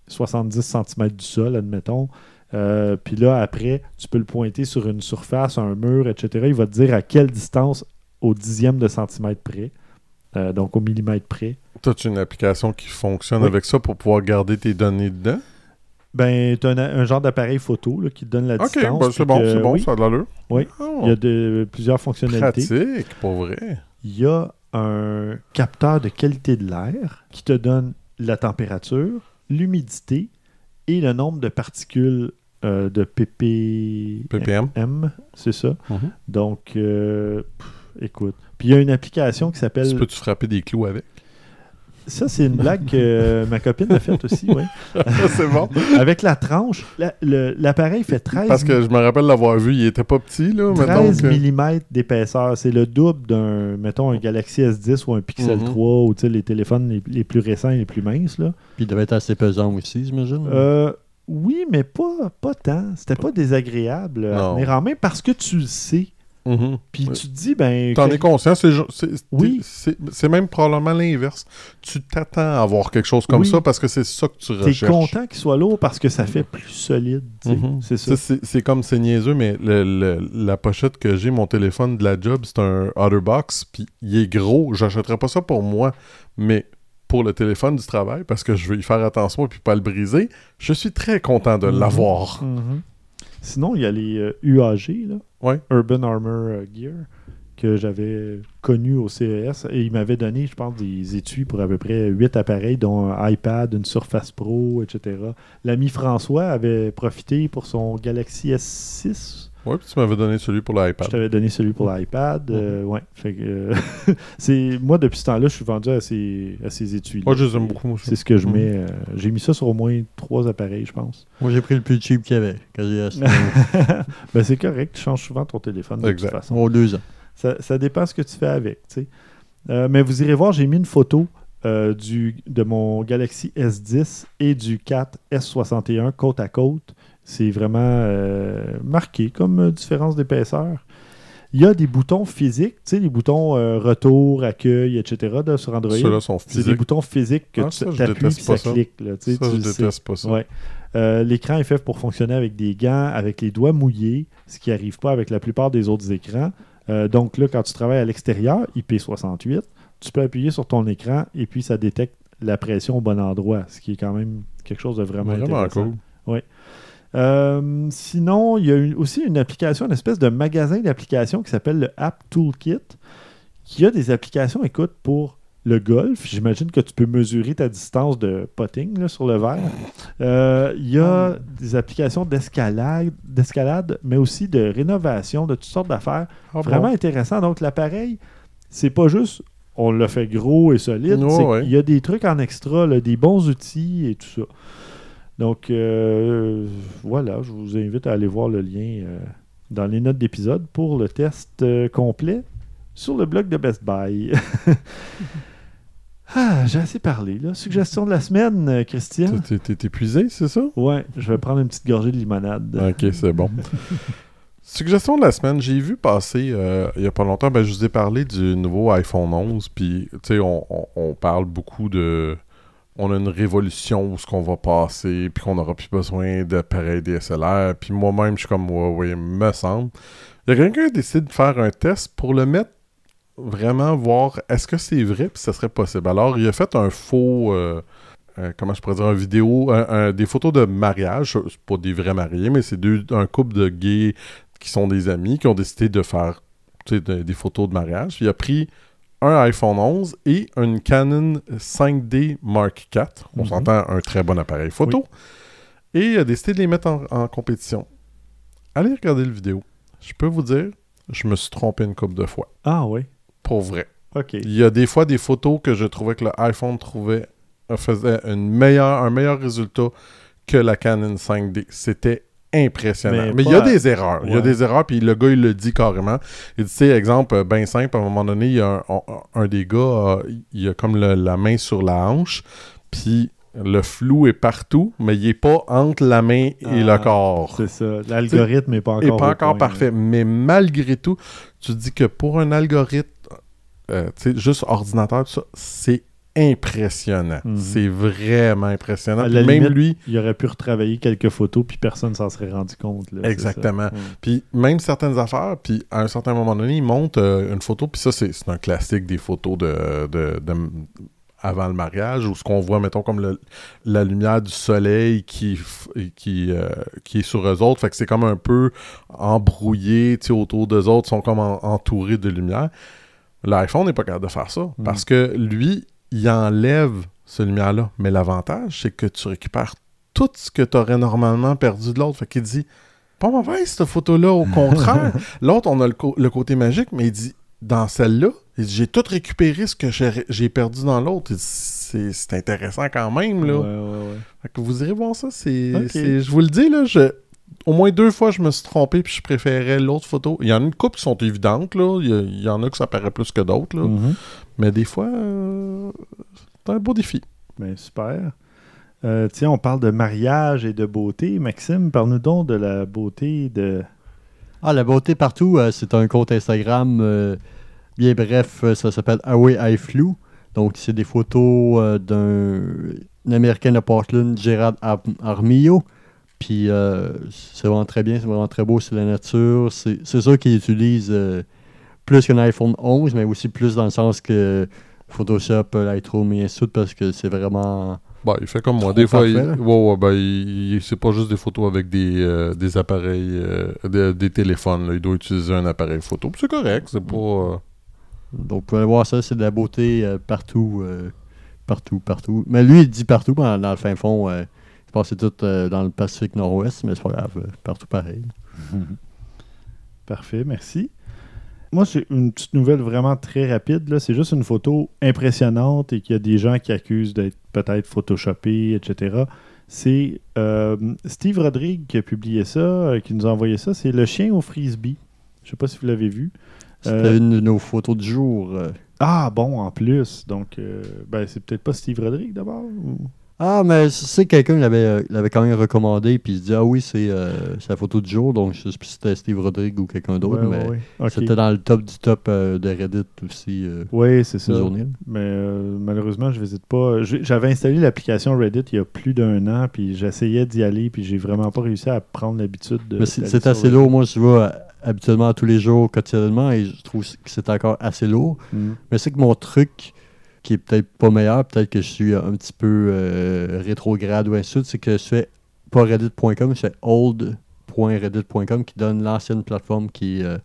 70 cm du sol, admettons. Euh, Puis là, après, tu peux le pointer sur une surface, un mur, etc. Il va te dire à quelle distance au dixième de centimètre près. Euh, donc au millimètre près. T'as-tu une application qui fonctionne Oui. avec ça pour pouvoir garder tes données dedans? Ben, tu as un, un genre d'appareil photo là, qui te donne la Ok, distance. ben, puis c'est bon, c'est bon, oui, ça a de l'allure. Oui. Oh, Il y a de, plusieurs fonctionnalités. pratique, pour vrai. il y a un capteur de qualité de l'air qui te donne la température, l'humidité et le nombre de particules euh, de ppm. PPM. c'est ça. Mhm. Donc, euh, pff, écoute. Puis il y a une application qui s'appelle. Tu peux-tu frapper des clous avec? Ça, c'est une blague que euh, ma copine a faite aussi, oui. c'est bon. Avec la tranche, la- l'appareil fait 13 Parce que je me rappelle l'avoir vu, il était pas petit, là. mettons 13 que- mm d'épaisseur. C'est le double d'un, mettons, un Galaxy S10 ou un Pixel Mhm. 3 ou tu sais, les téléphones les, les plus récents et les plus minces. Là. Puis il devait être assez pesant aussi, j'imagine. Euh, oui, mais pas, pas tant. C'était pas désagréable à Non. tenir en main parce que tu le sais. Mhm. Puis Ouais. tu te dis, ben. T'en que- es conscient, c'est Oui. même probablement l'inverse. Tu t'attends à avoir quelque chose comme Oui. ça parce que c'est ça que tu T'es recherches. content qu'il soit lourd parce que ça fait plus solide. Mhm. C'est ça. Ça, C'est c'est comme c'est niaiseux, mais le- le- la pochette que j'ai, mon téléphone de la job, c'est un Otterbox, puis il est gros. J'achèterais pas ça pour moi, mais pour le téléphone du travail, parce que je veux y faire attention et puis pas le briser, je suis très content de Mhm. l'avoir. Sinon, il y a les euh, UAG, là, Ouais. Urban Armor euh, Gear, que j'avais connu au CES. Et il m'avait donné, je pense, des étuis pour à peu près 8 appareils, dont un iPad, une Surface Pro, etc. L'ami François avait profité pour son Galaxy S6 Ouais, puis tu m'avais donné celui pour Je l'iPad. t'avais donné celui pour l'iPad. euh, ouais. Fait que, euh, c'est, moi, depuis ce temps-là, je suis vendu à ces, à ces étuis Moi, je les aime beaucoup, moi. C'est ce que je Mhm. mets. euh, j'ai mis ça sur au moins trois appareils, je pense. Moi, j'ai pris le plus cheap qu'il y avait quand j'ai acheté. ben, c'est correct. Tu changes souvent ton téléphone de Exact. toute façon. Deux ans. Ça, ça dépend ce que tu fais avec. tu sais. Euh, mais vous irez voir, j'ai mis une photo euh, du, de mon Galaxy S10 et du 4 S61 côte à côte. C'est vraiment euh, marqué comme euh, différence d'épaisseur. Il y a des boutons physiques, tu sais, les boutons euh, retour, accueil, etc. là, sur Android. Ceux-là sont C'est des physiques. boutons physiques que Ah, tu ça, appuies et ça, ça. clique. Là, Ça, tu je déteste pas ça. Ouais. Euh, L'écran est fait pour fonctionner avec des gants, avec les doigts mouillés, ce qui n'arrive pas avec la plupart des autres écrans. Euh, donc là, quand tu travailles à l'extérieur, IP68, tu peux appuyer sur ton écran et puis ça détecte la pression au bon endroit, ce qui est quand même quelque chose de vraiment, Vraiment intéressant. cool. Euh, sinon, il y a une- aussi une application, une espèce de magasin d'applications qui s'appelle le App Toolkit, qui a des applications, écoute, pour le golf. J'imagine que tu peux mesurer ta distance de putting là, sur le verre. Euh, Il y a des applications d'escalade, d'escalade, mais aussi de rénovation, de toutes sortes d'affaires. Ah, Vraiment bon. intéressant. Donc, l'appareil, c'est pas juste on l'a fait gros et solide. Ouais. qu'il y a des trucs en extra, là, des bons outils et tout ça. Donc, euh, voilà, je vous invite à aller voir le lien euh, dans les notes d'épisode pour le test euh, complet sur le blog de Best Buy. ah, j'ai assez parlé. Là. Suggestion de la semaine, Christian. T'es- épuisé, c'est ça? Ouais, je vais prendre une petite gorgée de limonade. Ok, c'est bon. Suggestion de la semaine, j'ai vu passer euh, il y a pas longtemps, ben, je vous ai parlé du nouveau iPhone 11, puis tu sais, on, on- on parle beaucoup de... On a une révolution où ce qu'on va passer, puis qu'on n'aura plus besoin d'appareils DSLR, puis moi-même, je suis comme, ouais, me semble. Il y a quelqu'un qui a décidé de faire un test pour le mettre vraiment voir est-ce que c'est vrai, puis ça serait possible. Alors, il a fait un faux... euh, euh, comment je pourrais dire, un vidéo, des photos de mariage, c'est pas des vrais mariés, mais c'est deux, un couple de gays qui sont des amis qui ont décidé de faire des photos de mariage. Il a pris un iPhone 11 et une Canon 5D Mark IV. On Mhm. s'entend un très bon appareil photo. Et il a décidé de les mettre en, en compétition. Allez regarder le vidéo. Je peux vous dire, je me suis trompé une couple de fois. Ah oui, Pour vrai. ok. Il y a des fois des photos que je trouvais que l'iPhone trouvait euh, faisait une meilleure, un meilleur résultat que la Canon 5D. C'était impressionnant. Mais Mais, il y a des erreurs. Il y a des erreurs, puis le gars, il le dit carrément. Il dit, tu sais, exemple, bien simple, à un moment donné, il y a un, des gars, euh, il a comme le- la main sur la hanche, puis le flou est partout, mais il est pas entre la main et Ah, le corps C'est ça. L'algorithme n'est pas encore. n'est pas encore point, parfait. Mais malgré tout, tu dis que pour un algorithme, euh, tu sais, juste ordinateur, tout ça, c'est impressionnant. Mhm. C'est vraiment impressionnant. À Puis la même limite, lui, Il aurait pu retravailler quelques photos, puis personne s'en serait rendu compte. là, Exactement. Mm. puis même certaines affaires, puis à un certain moment donné, il monte euh, une photo, puis ça, c'est un classique des photos de, de- de- avant le mariage, où ce qu'on voit, mettons, comme le- la lumière du soleil qui, qui, euh, qui est sur eux autres, fait que c'est comme un peu embrouillé, tu sais, autour d'eux autres, sont comme en- entourés de lumière. L'iPhone n'est pas capable de faire ça, Mm. parce que lui, il enlève cette lumière-là. Mais l'avantage, c'est que tu récupères tout ce que tu aurais normalement perdu de l'autre. Fait qu'il dit Pas mauvaise cette photo-là, au contraire. L'autre, on a le, côté magique, mais il dit Dans celle-là, j'ai tout récupéré ce que j'ai perdu dans l'autre. Il dit, C'est intéressant quand même. Là. Ouais, ouais, ouais. Fait que vous irez voir ça. C'est, je vous le dis, là, je, au moins deux fois, je me suis trompé puis je préférais l'autre photo. Il y en a une couple qui sont évidentes. Là. Il, y a- il y en a que ça paraît plus que d'autres. Mais des fois, euh, c'est un beau défi. Ben, super. Euh, tiens, on parle de mariage et de beauté. Maxime, parle-nous donc de la beauté de. Ah, la beauté partout, euh, c'est un compte Instagram. euh, bien bref, ça s'appelle Away I Flew. Donc, c'est des photos euh, d'un un Américain de Portland, Gerard Ar- Armillo. Puis, euh, c'est vraiment très bien, c'est vraiment très beau, c'est la nature. C'est c'est sûr qu'il utilise euh, plus qu'un iPhone 11, mais aussi plus dans le sens que Photoshop, Lightroom et ainsi de suite, parce que c'est vraiment. Bah, il fait comme moi. Des fois, il, ouais, ouais, ben, il- c'est pas juste des photos avec des, euh, des appareils, euh, des, des téléphones. là. Il doit utiliser un appareil photo. C'est correct. C'est pas. euh, Donc, vous pouvez voir ça, c'est de la beauté euh, partout, euh, partout, partout. Mais lui, il dit partout, dans, dans le fin fond, euh, il passait tout euh, dans le Pacifique Nord-Ouest, mais c'est pas grave, euh, partout pareil. Parfait, merci. Moi, j'ai une petite nouvelle vraiment très rapide. là. C'est juste une photo impressionnante et qu'il y a des gens qui accusent d'être peut-être photoshopé, etc. C'est euh, Steve Rodrigue qui a publié ça, euh, qui nous a envoyé ça. C'est le chien au frisbee. Je sais pas si vous l'avez vu. C'était Euh, une de nos photos du jour. Ah bon, en plus. Donc, euh, ben, c'est peut-être pas Steve Rodrigue d'abord. ou- Ah, mais c'est quelqu'un l'avait euh, l'avait quand même recommandé, puis il se dit Ah oui, c'est euh, c'est la photo du jour, donc je sais plus si c'était Steve Rodrigue ou quelqu'un d'autre, Ouais, mais ouais, ouais. Ok. c'était dans le top du top euh, de Reddit aussi. Euh, Oui, c'est ça. journée. Mais euh, malheureusement, je visite pas. J'avais installé l'application Reddit il y a plus d'un an, puis j'essayais d'y aller, puis j'ai vraiment pas réussi à prendre l'habitude de. Mais c'est assez lourd. Moi, je euh, habituellement tous les jours, quotidiennement, et je trouve que c'est encore assez lourd. Mm. Mais c'est que mon truc, qui est peut-être pas meilleur, peut-être que je suis un petit peu euh, rétrograde ou ainsi c'est que je fais pas reddit.com, je fais old.reddit.com qui donne l'ancienne plateforme qui, euh,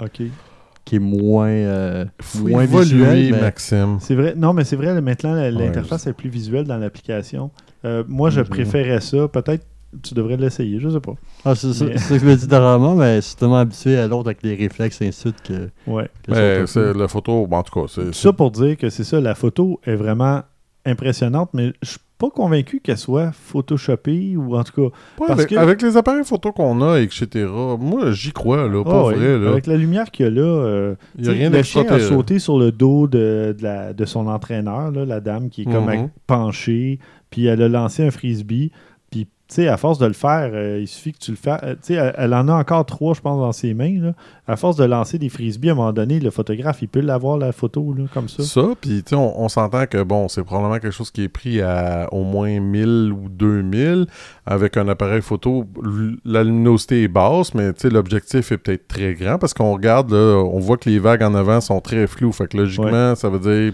qui est moins, euh, moins visuelle. mais- Maxime. C'est vrai. Non, mais c'est vrai, maintenant, Ouais, l'interface est plus visuelle dans l'application. Euh, moi, je Mhm. préférais ça. Peut-être tu devrais l'essayer, je sais pas. Ah, c'est ça Mais- c'est ça que je me dis dernièrement, mais c'est tellement habitué à l'autre avec les réflexes et ainsi de suite que, Ouais. que Mais c'est la photo, bon, en tout cas, c'est. Ça pour dire que c'est ça, la photo est vraiment impressionnante, mais je suis pas convaincu qu'elle soit photoshopée ou en tout cas. Ouais, parce avec, que- avec les appareils photo qu'on a, etc., moi, j'y crois, là, pas Ah ouais, vrai, là. Avec la lumière qu'il y a là, euh, Il y a rien le chien a sauté sur le dos de, de la- de son entraîneur, là, la dame qui est comme Mhm. penchée, puis elle a lancé un frisbee. Sais, à force de le faire, euh, il suffit que tu le fasses. Tu sais, elle, elle en a encore trois, je pense, dans ses mains. Là. À force de lancer des frisbees, à un moment donné, le photographe, il peut l'avoir, la photo, là, comme ça. Ça, puis tu sais, on, on s'entend que bon, c'est probablement quelque chose qui est pris à au moins 1000 ou 2000 avec un appareil photo. La luminosité est basse, mais tu sais, l'objectif est peut-être très grand parce qu'on regarde, là, on voit que les vagues en avant sont très floues. Fait que logiquement, ça veut dire.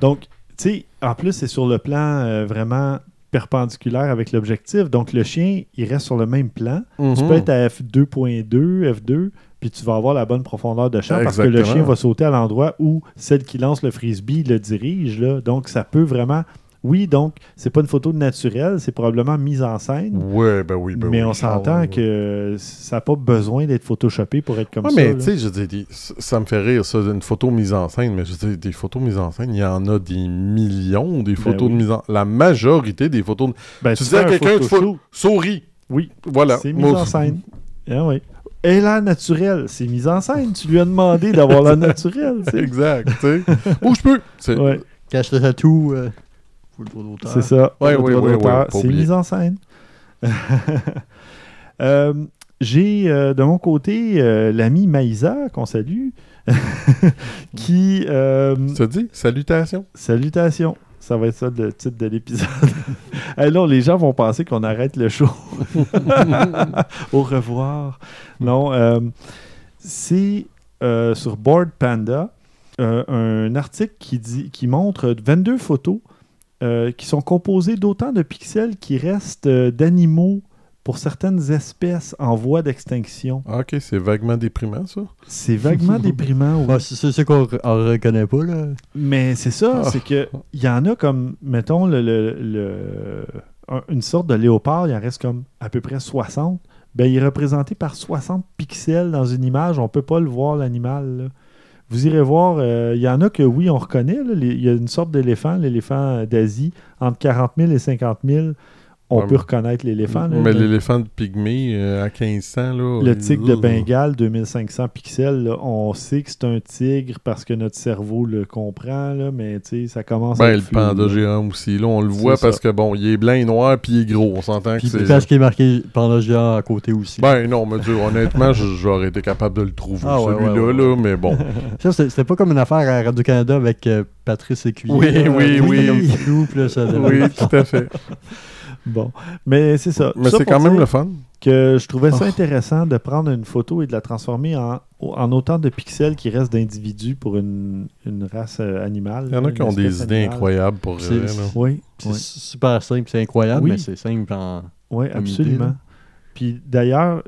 Donc, tu sais, en plus, c'est sur le plan euh, vraiment perpendiculaire avec l'objectif. Donc, le chien, il reste sur le même plan. Tu Mhm. peux être à F2.2, F2, puis tu vas avoir la bonne profondeur de champ parce que le chien va sauter à l'endroit où celle qui lance le frisbee le dirige. Là. Donc, ça peut vraiment. Oui, donc, c'est pas une photo de naturel, c'est probablement mise en scène. Ouais, ben oui, ben mais oui. on s'entend Ah, que ça n'a pas besoin d'être photoshopé pour être comme Ouais, ça. mais tu sais, je dis, ça me fait rire, ça, une photo mise en scène, mais je dis, des photos mises en scène, il y en a des millions, des photos Ben oui. de mise en La majorité des photos de. Ben, tu tu dis à fais un quelqu'un de photoshoot, Souris. Oui, Voilà. c'est mis Moi, en scène. Ah oui. Et là, naturel, c'est mis en scène. Tu lui as demandé d'avoir la naturelle. Exact, tu sais. Où je peux. C'est- Ouais, Cache le tatou. euh, faut le droit d'auteur. c'est ça. Ouais, Le ouais, droit ouais, d'auteur, c'est mis en scène. Euh, J'ai euh, de mon côté euh, l'ami Maïsa, qu'on salue, qui. euh, Ça dit? Salutations. Salutations. Ça va être ça le titre de l'épisode. Alors, les gens vont penser qu'on arrête le show. Au revoir. Non, euh, c'est euh, sur Board Panda euh, un article qui, dit, qui montre 22 photos euh, qui sont composées d'autant de pixels qui restent euh, d'animaux pour certaines espèces en voie d'extinction. Ah, ok, c'est vaguement déprimant, ça. C'est vaguement déprimant. oui. C'est ça qu'on re- on reconnaît pas, là. Mais c'est ça, Ah. c'est que il y en a comme, mettons, le, le- le- un- une sorte de léopard, il en reste comme à peu près 60. Ben, il est représenté par 60 pixels dans une image. On peut pas le voir, l'animal. Vous irez voir, euh, il y en a que oui, on reconnaît. Il y a une sorte d'éléphant, l'éléphant d'Asie, entre 40 000 et 50 000. On Ouais, peut reconnaître l'éléphant. Mais l'éléphant de pygmée euh, à 1500, là. le tigre de Bengale, 2500 pixels, là, on sait que c'est un tigre parce que notre cerveau le comprend, là, mais tu sais, ça commence à Ben, être le flou, panda là. géant aussi. Là, on le voit ça. parce que, bon, il est blanc et noir, puis il est gros. On s'entend que Puis c'est. parce qu'il est marqué panda géant à côté aussi. Ben, non, mais Dieu, honnêtement, j'aurais été capable de le trouver, Ah, celui-là, ouais, mais bon. Ça, c'était c'était pas comme une affaire à Radio-Canada avec euh, Patrice Écuyer. Oui, là. oui, oui. oui, tout à fait. Bon, mais c'est ça. Mais c'est quand même le fun. que je trouvais ça Oh. intéressant de prendre une photo et de la transformer en, en autant de pixels qui restent d'individus pour une, une race euh, animale. Il y en a qui ont des idées animale. incroyables pour vrai. Oui, C'est oui. super simple, c'est incroyable, Oui. mais c'est simple en. Oui, idée, absolument. Puis d'ailleurs,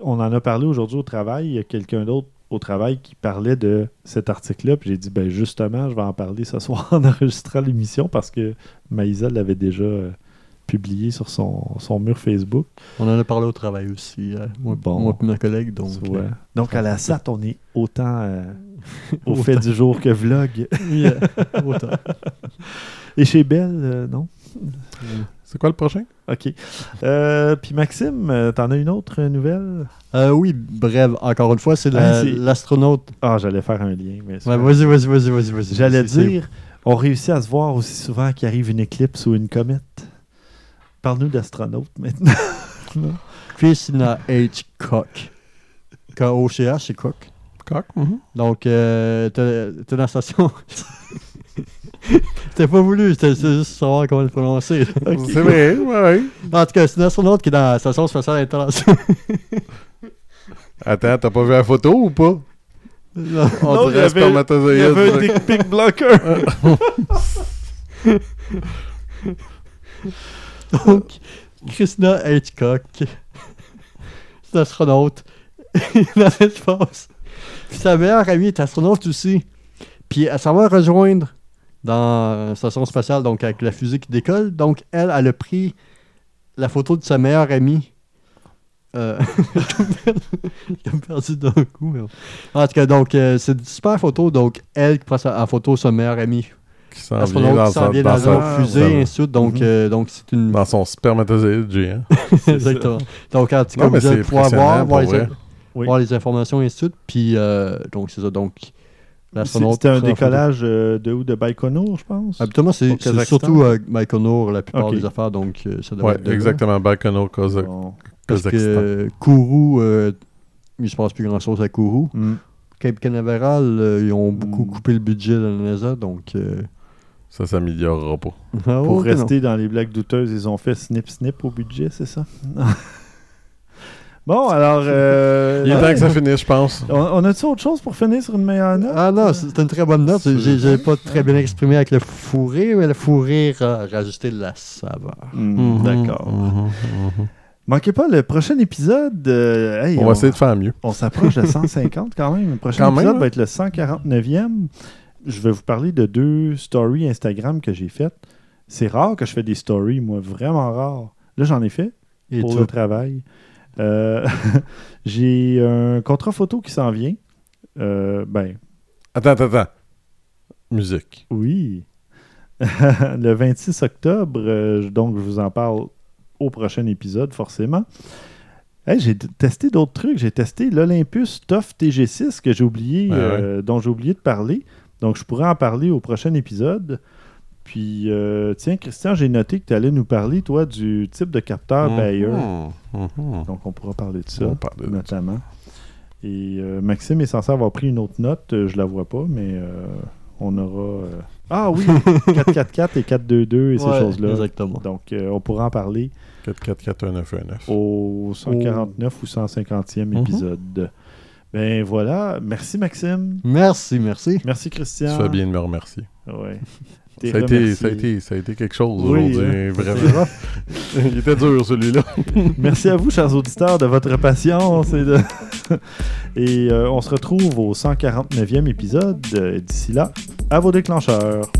on en a parlé aujourd'hui au travail. Il y a quelqu'un d'autre au travail qui parlait de cet article-là. Puis j'ai dit, ben justement, je vais en parler ce soir en enregistrant l'émission parce que Maïsa l'avait déjà euh, publié sur son, son mur Facebook. On en a parlé au travail aussi, euh, moi, Bon. moi et ma collègue. Donc, euh, Donc, à la SAT, on est autant euh, au Autant. fait du jour que vlog. autant. Et chez Belle, euh, non? C'est quoi le prochain? OK. Euh, Puis Maxime, t'en as une autre nouvelle? Euh, oui, bref, encore une fois, c'est la- Ah, c'est- l'astronaute. Ah, j'allais faire un lien. Mais Ouais, vas-y, vas-y, vas-y, vas-y. J'allais dire, on réussit à se voir aussi souvent qu'il arrive une éclipse ou une comète. Parle-nous d'astronaute maintenant. Christina H. Koch. K-O-C-H, c'est Koch. Coq? mhm. Donc, euh, t'es dans la station. T'as pas voulu, c'était juste savoir comment le prononcer. C'est vrai, ouais, ouais. En tout cas, c'est une astronaute qui est dans la station spatiale internationale. Attends, t'as pas vu la photo ou pas? Non. On Non, il y dirait avait- Il y spermatozoïde. avait un dick pic blocker. Donc, Christina H. Koch, c'est astronaute dans l'espace. Sa meilleure amie est astronaute aussi. Puis elle s'en va rejoindre dans la station spatiale, donc avec la fusée qui décolle. Donc, elle, elle a pris la photo de sa meilleure amie. Euh, J'ai perdu d'un coup. mais. En tout cas, donc, euh, c'est une super photo. Donc, elle qui prend sa- en photo son meilleur ami. Qui s'en vient Astronaute dans, qui s'en sa- vient dans dans, sa- une autre fusée, ainsi euh, donc c'est une dans son spermatozoïde géant. Exactement. Donc, en tout cas, vous pouvoir voir, les, vrai. Oui. voir les informations et ainsi de suite. Puis, euh, donc, c'est ça. Donc. C'était un décollage euh, de où? De Baïkonour, je pense? Habituellement, c'est surtout euh, Baïkonour, la plupart des affaires. Donc, euh, ça devrait Ouais, être de là. exactement. Baïkonour, Kazakh- Bon. Parce que Kazakhstan. euh, Kourou, euh, il se passe plus grand chose à Kourou. Hmm. Cape Canaveral, euh, ils ont beaucoup Mm. coupé le budget de la NASA. Donc, euh, Ça s'améliorera pas. ah, Pour rester dans les blagues douteuses, ils ont fait snip snip au budget, c'est ça? bon, alors. euh, Il est temps que ça finisse, je pense. On, on a-tu autre chose pour finir sur une meilleure note? Ah non, c'est une très bonne note. J'ai pas très bien exprimé avec le fourré, mais le fourré a rajouté de la saveur. Hmm, D'accord. Mhm, mhm. Manquez pas le prochain épisode. euh, hey, On va essayer de faire mieux. On s'approche de 150 quand même. Le prochain Quand même, épisode hein? va être le 149e. Je vais vous parler de deux stories Instagram que j'ai faites. C'est rare que je fais des stories, moi, vraiment rare. Là, j'en ai fait Et pour le travail. Euh, j'ai un contrat photo qui s'en vient. Euh, ben, Attends, attends, attends. Musique. oui. le 26 octobre, euh, donc je vous en parle au prochain épisode, forcément. Hey, j'ai testé d'autres trucs. J'ai testé l'Olympus TOF TG6 que j'ai oublié, Ouais, euh, dont j'ai oublié de parler. Donc, je pourrais en parler au prochain épisode. Puis, euh, tiens, Christian, j'ai noté que tu allais nous parler, toi, du type de capteur Bayer. Mhm, mhm. Donc, on pourra parler de ça, de notamment. Et euh, Maxime est censé avoir pris une autre note. Euh, je la vois pas, mais euh, on aura... Ah oui, 444 et 422 et ces choses-là. Exactement. Donc, on pourra en parler 4441919. au 149 ou 150e Mhm. épisode. Ben voilà. Merci, Maxime. Merci, merci. Merci, Christian. Tu fais bien de me remercier. Ouais. Ça a, été, ça, a été, ça a été quelque chose Oui, aujourd'hui. hein. Vraiment. Il était dur celui-là. Merci à vous, chers auditeurs, de votre patience. Et, de- et, euh, on se retrouve au 149e épisode. Euh, D'ici là, à vos déclencheurs.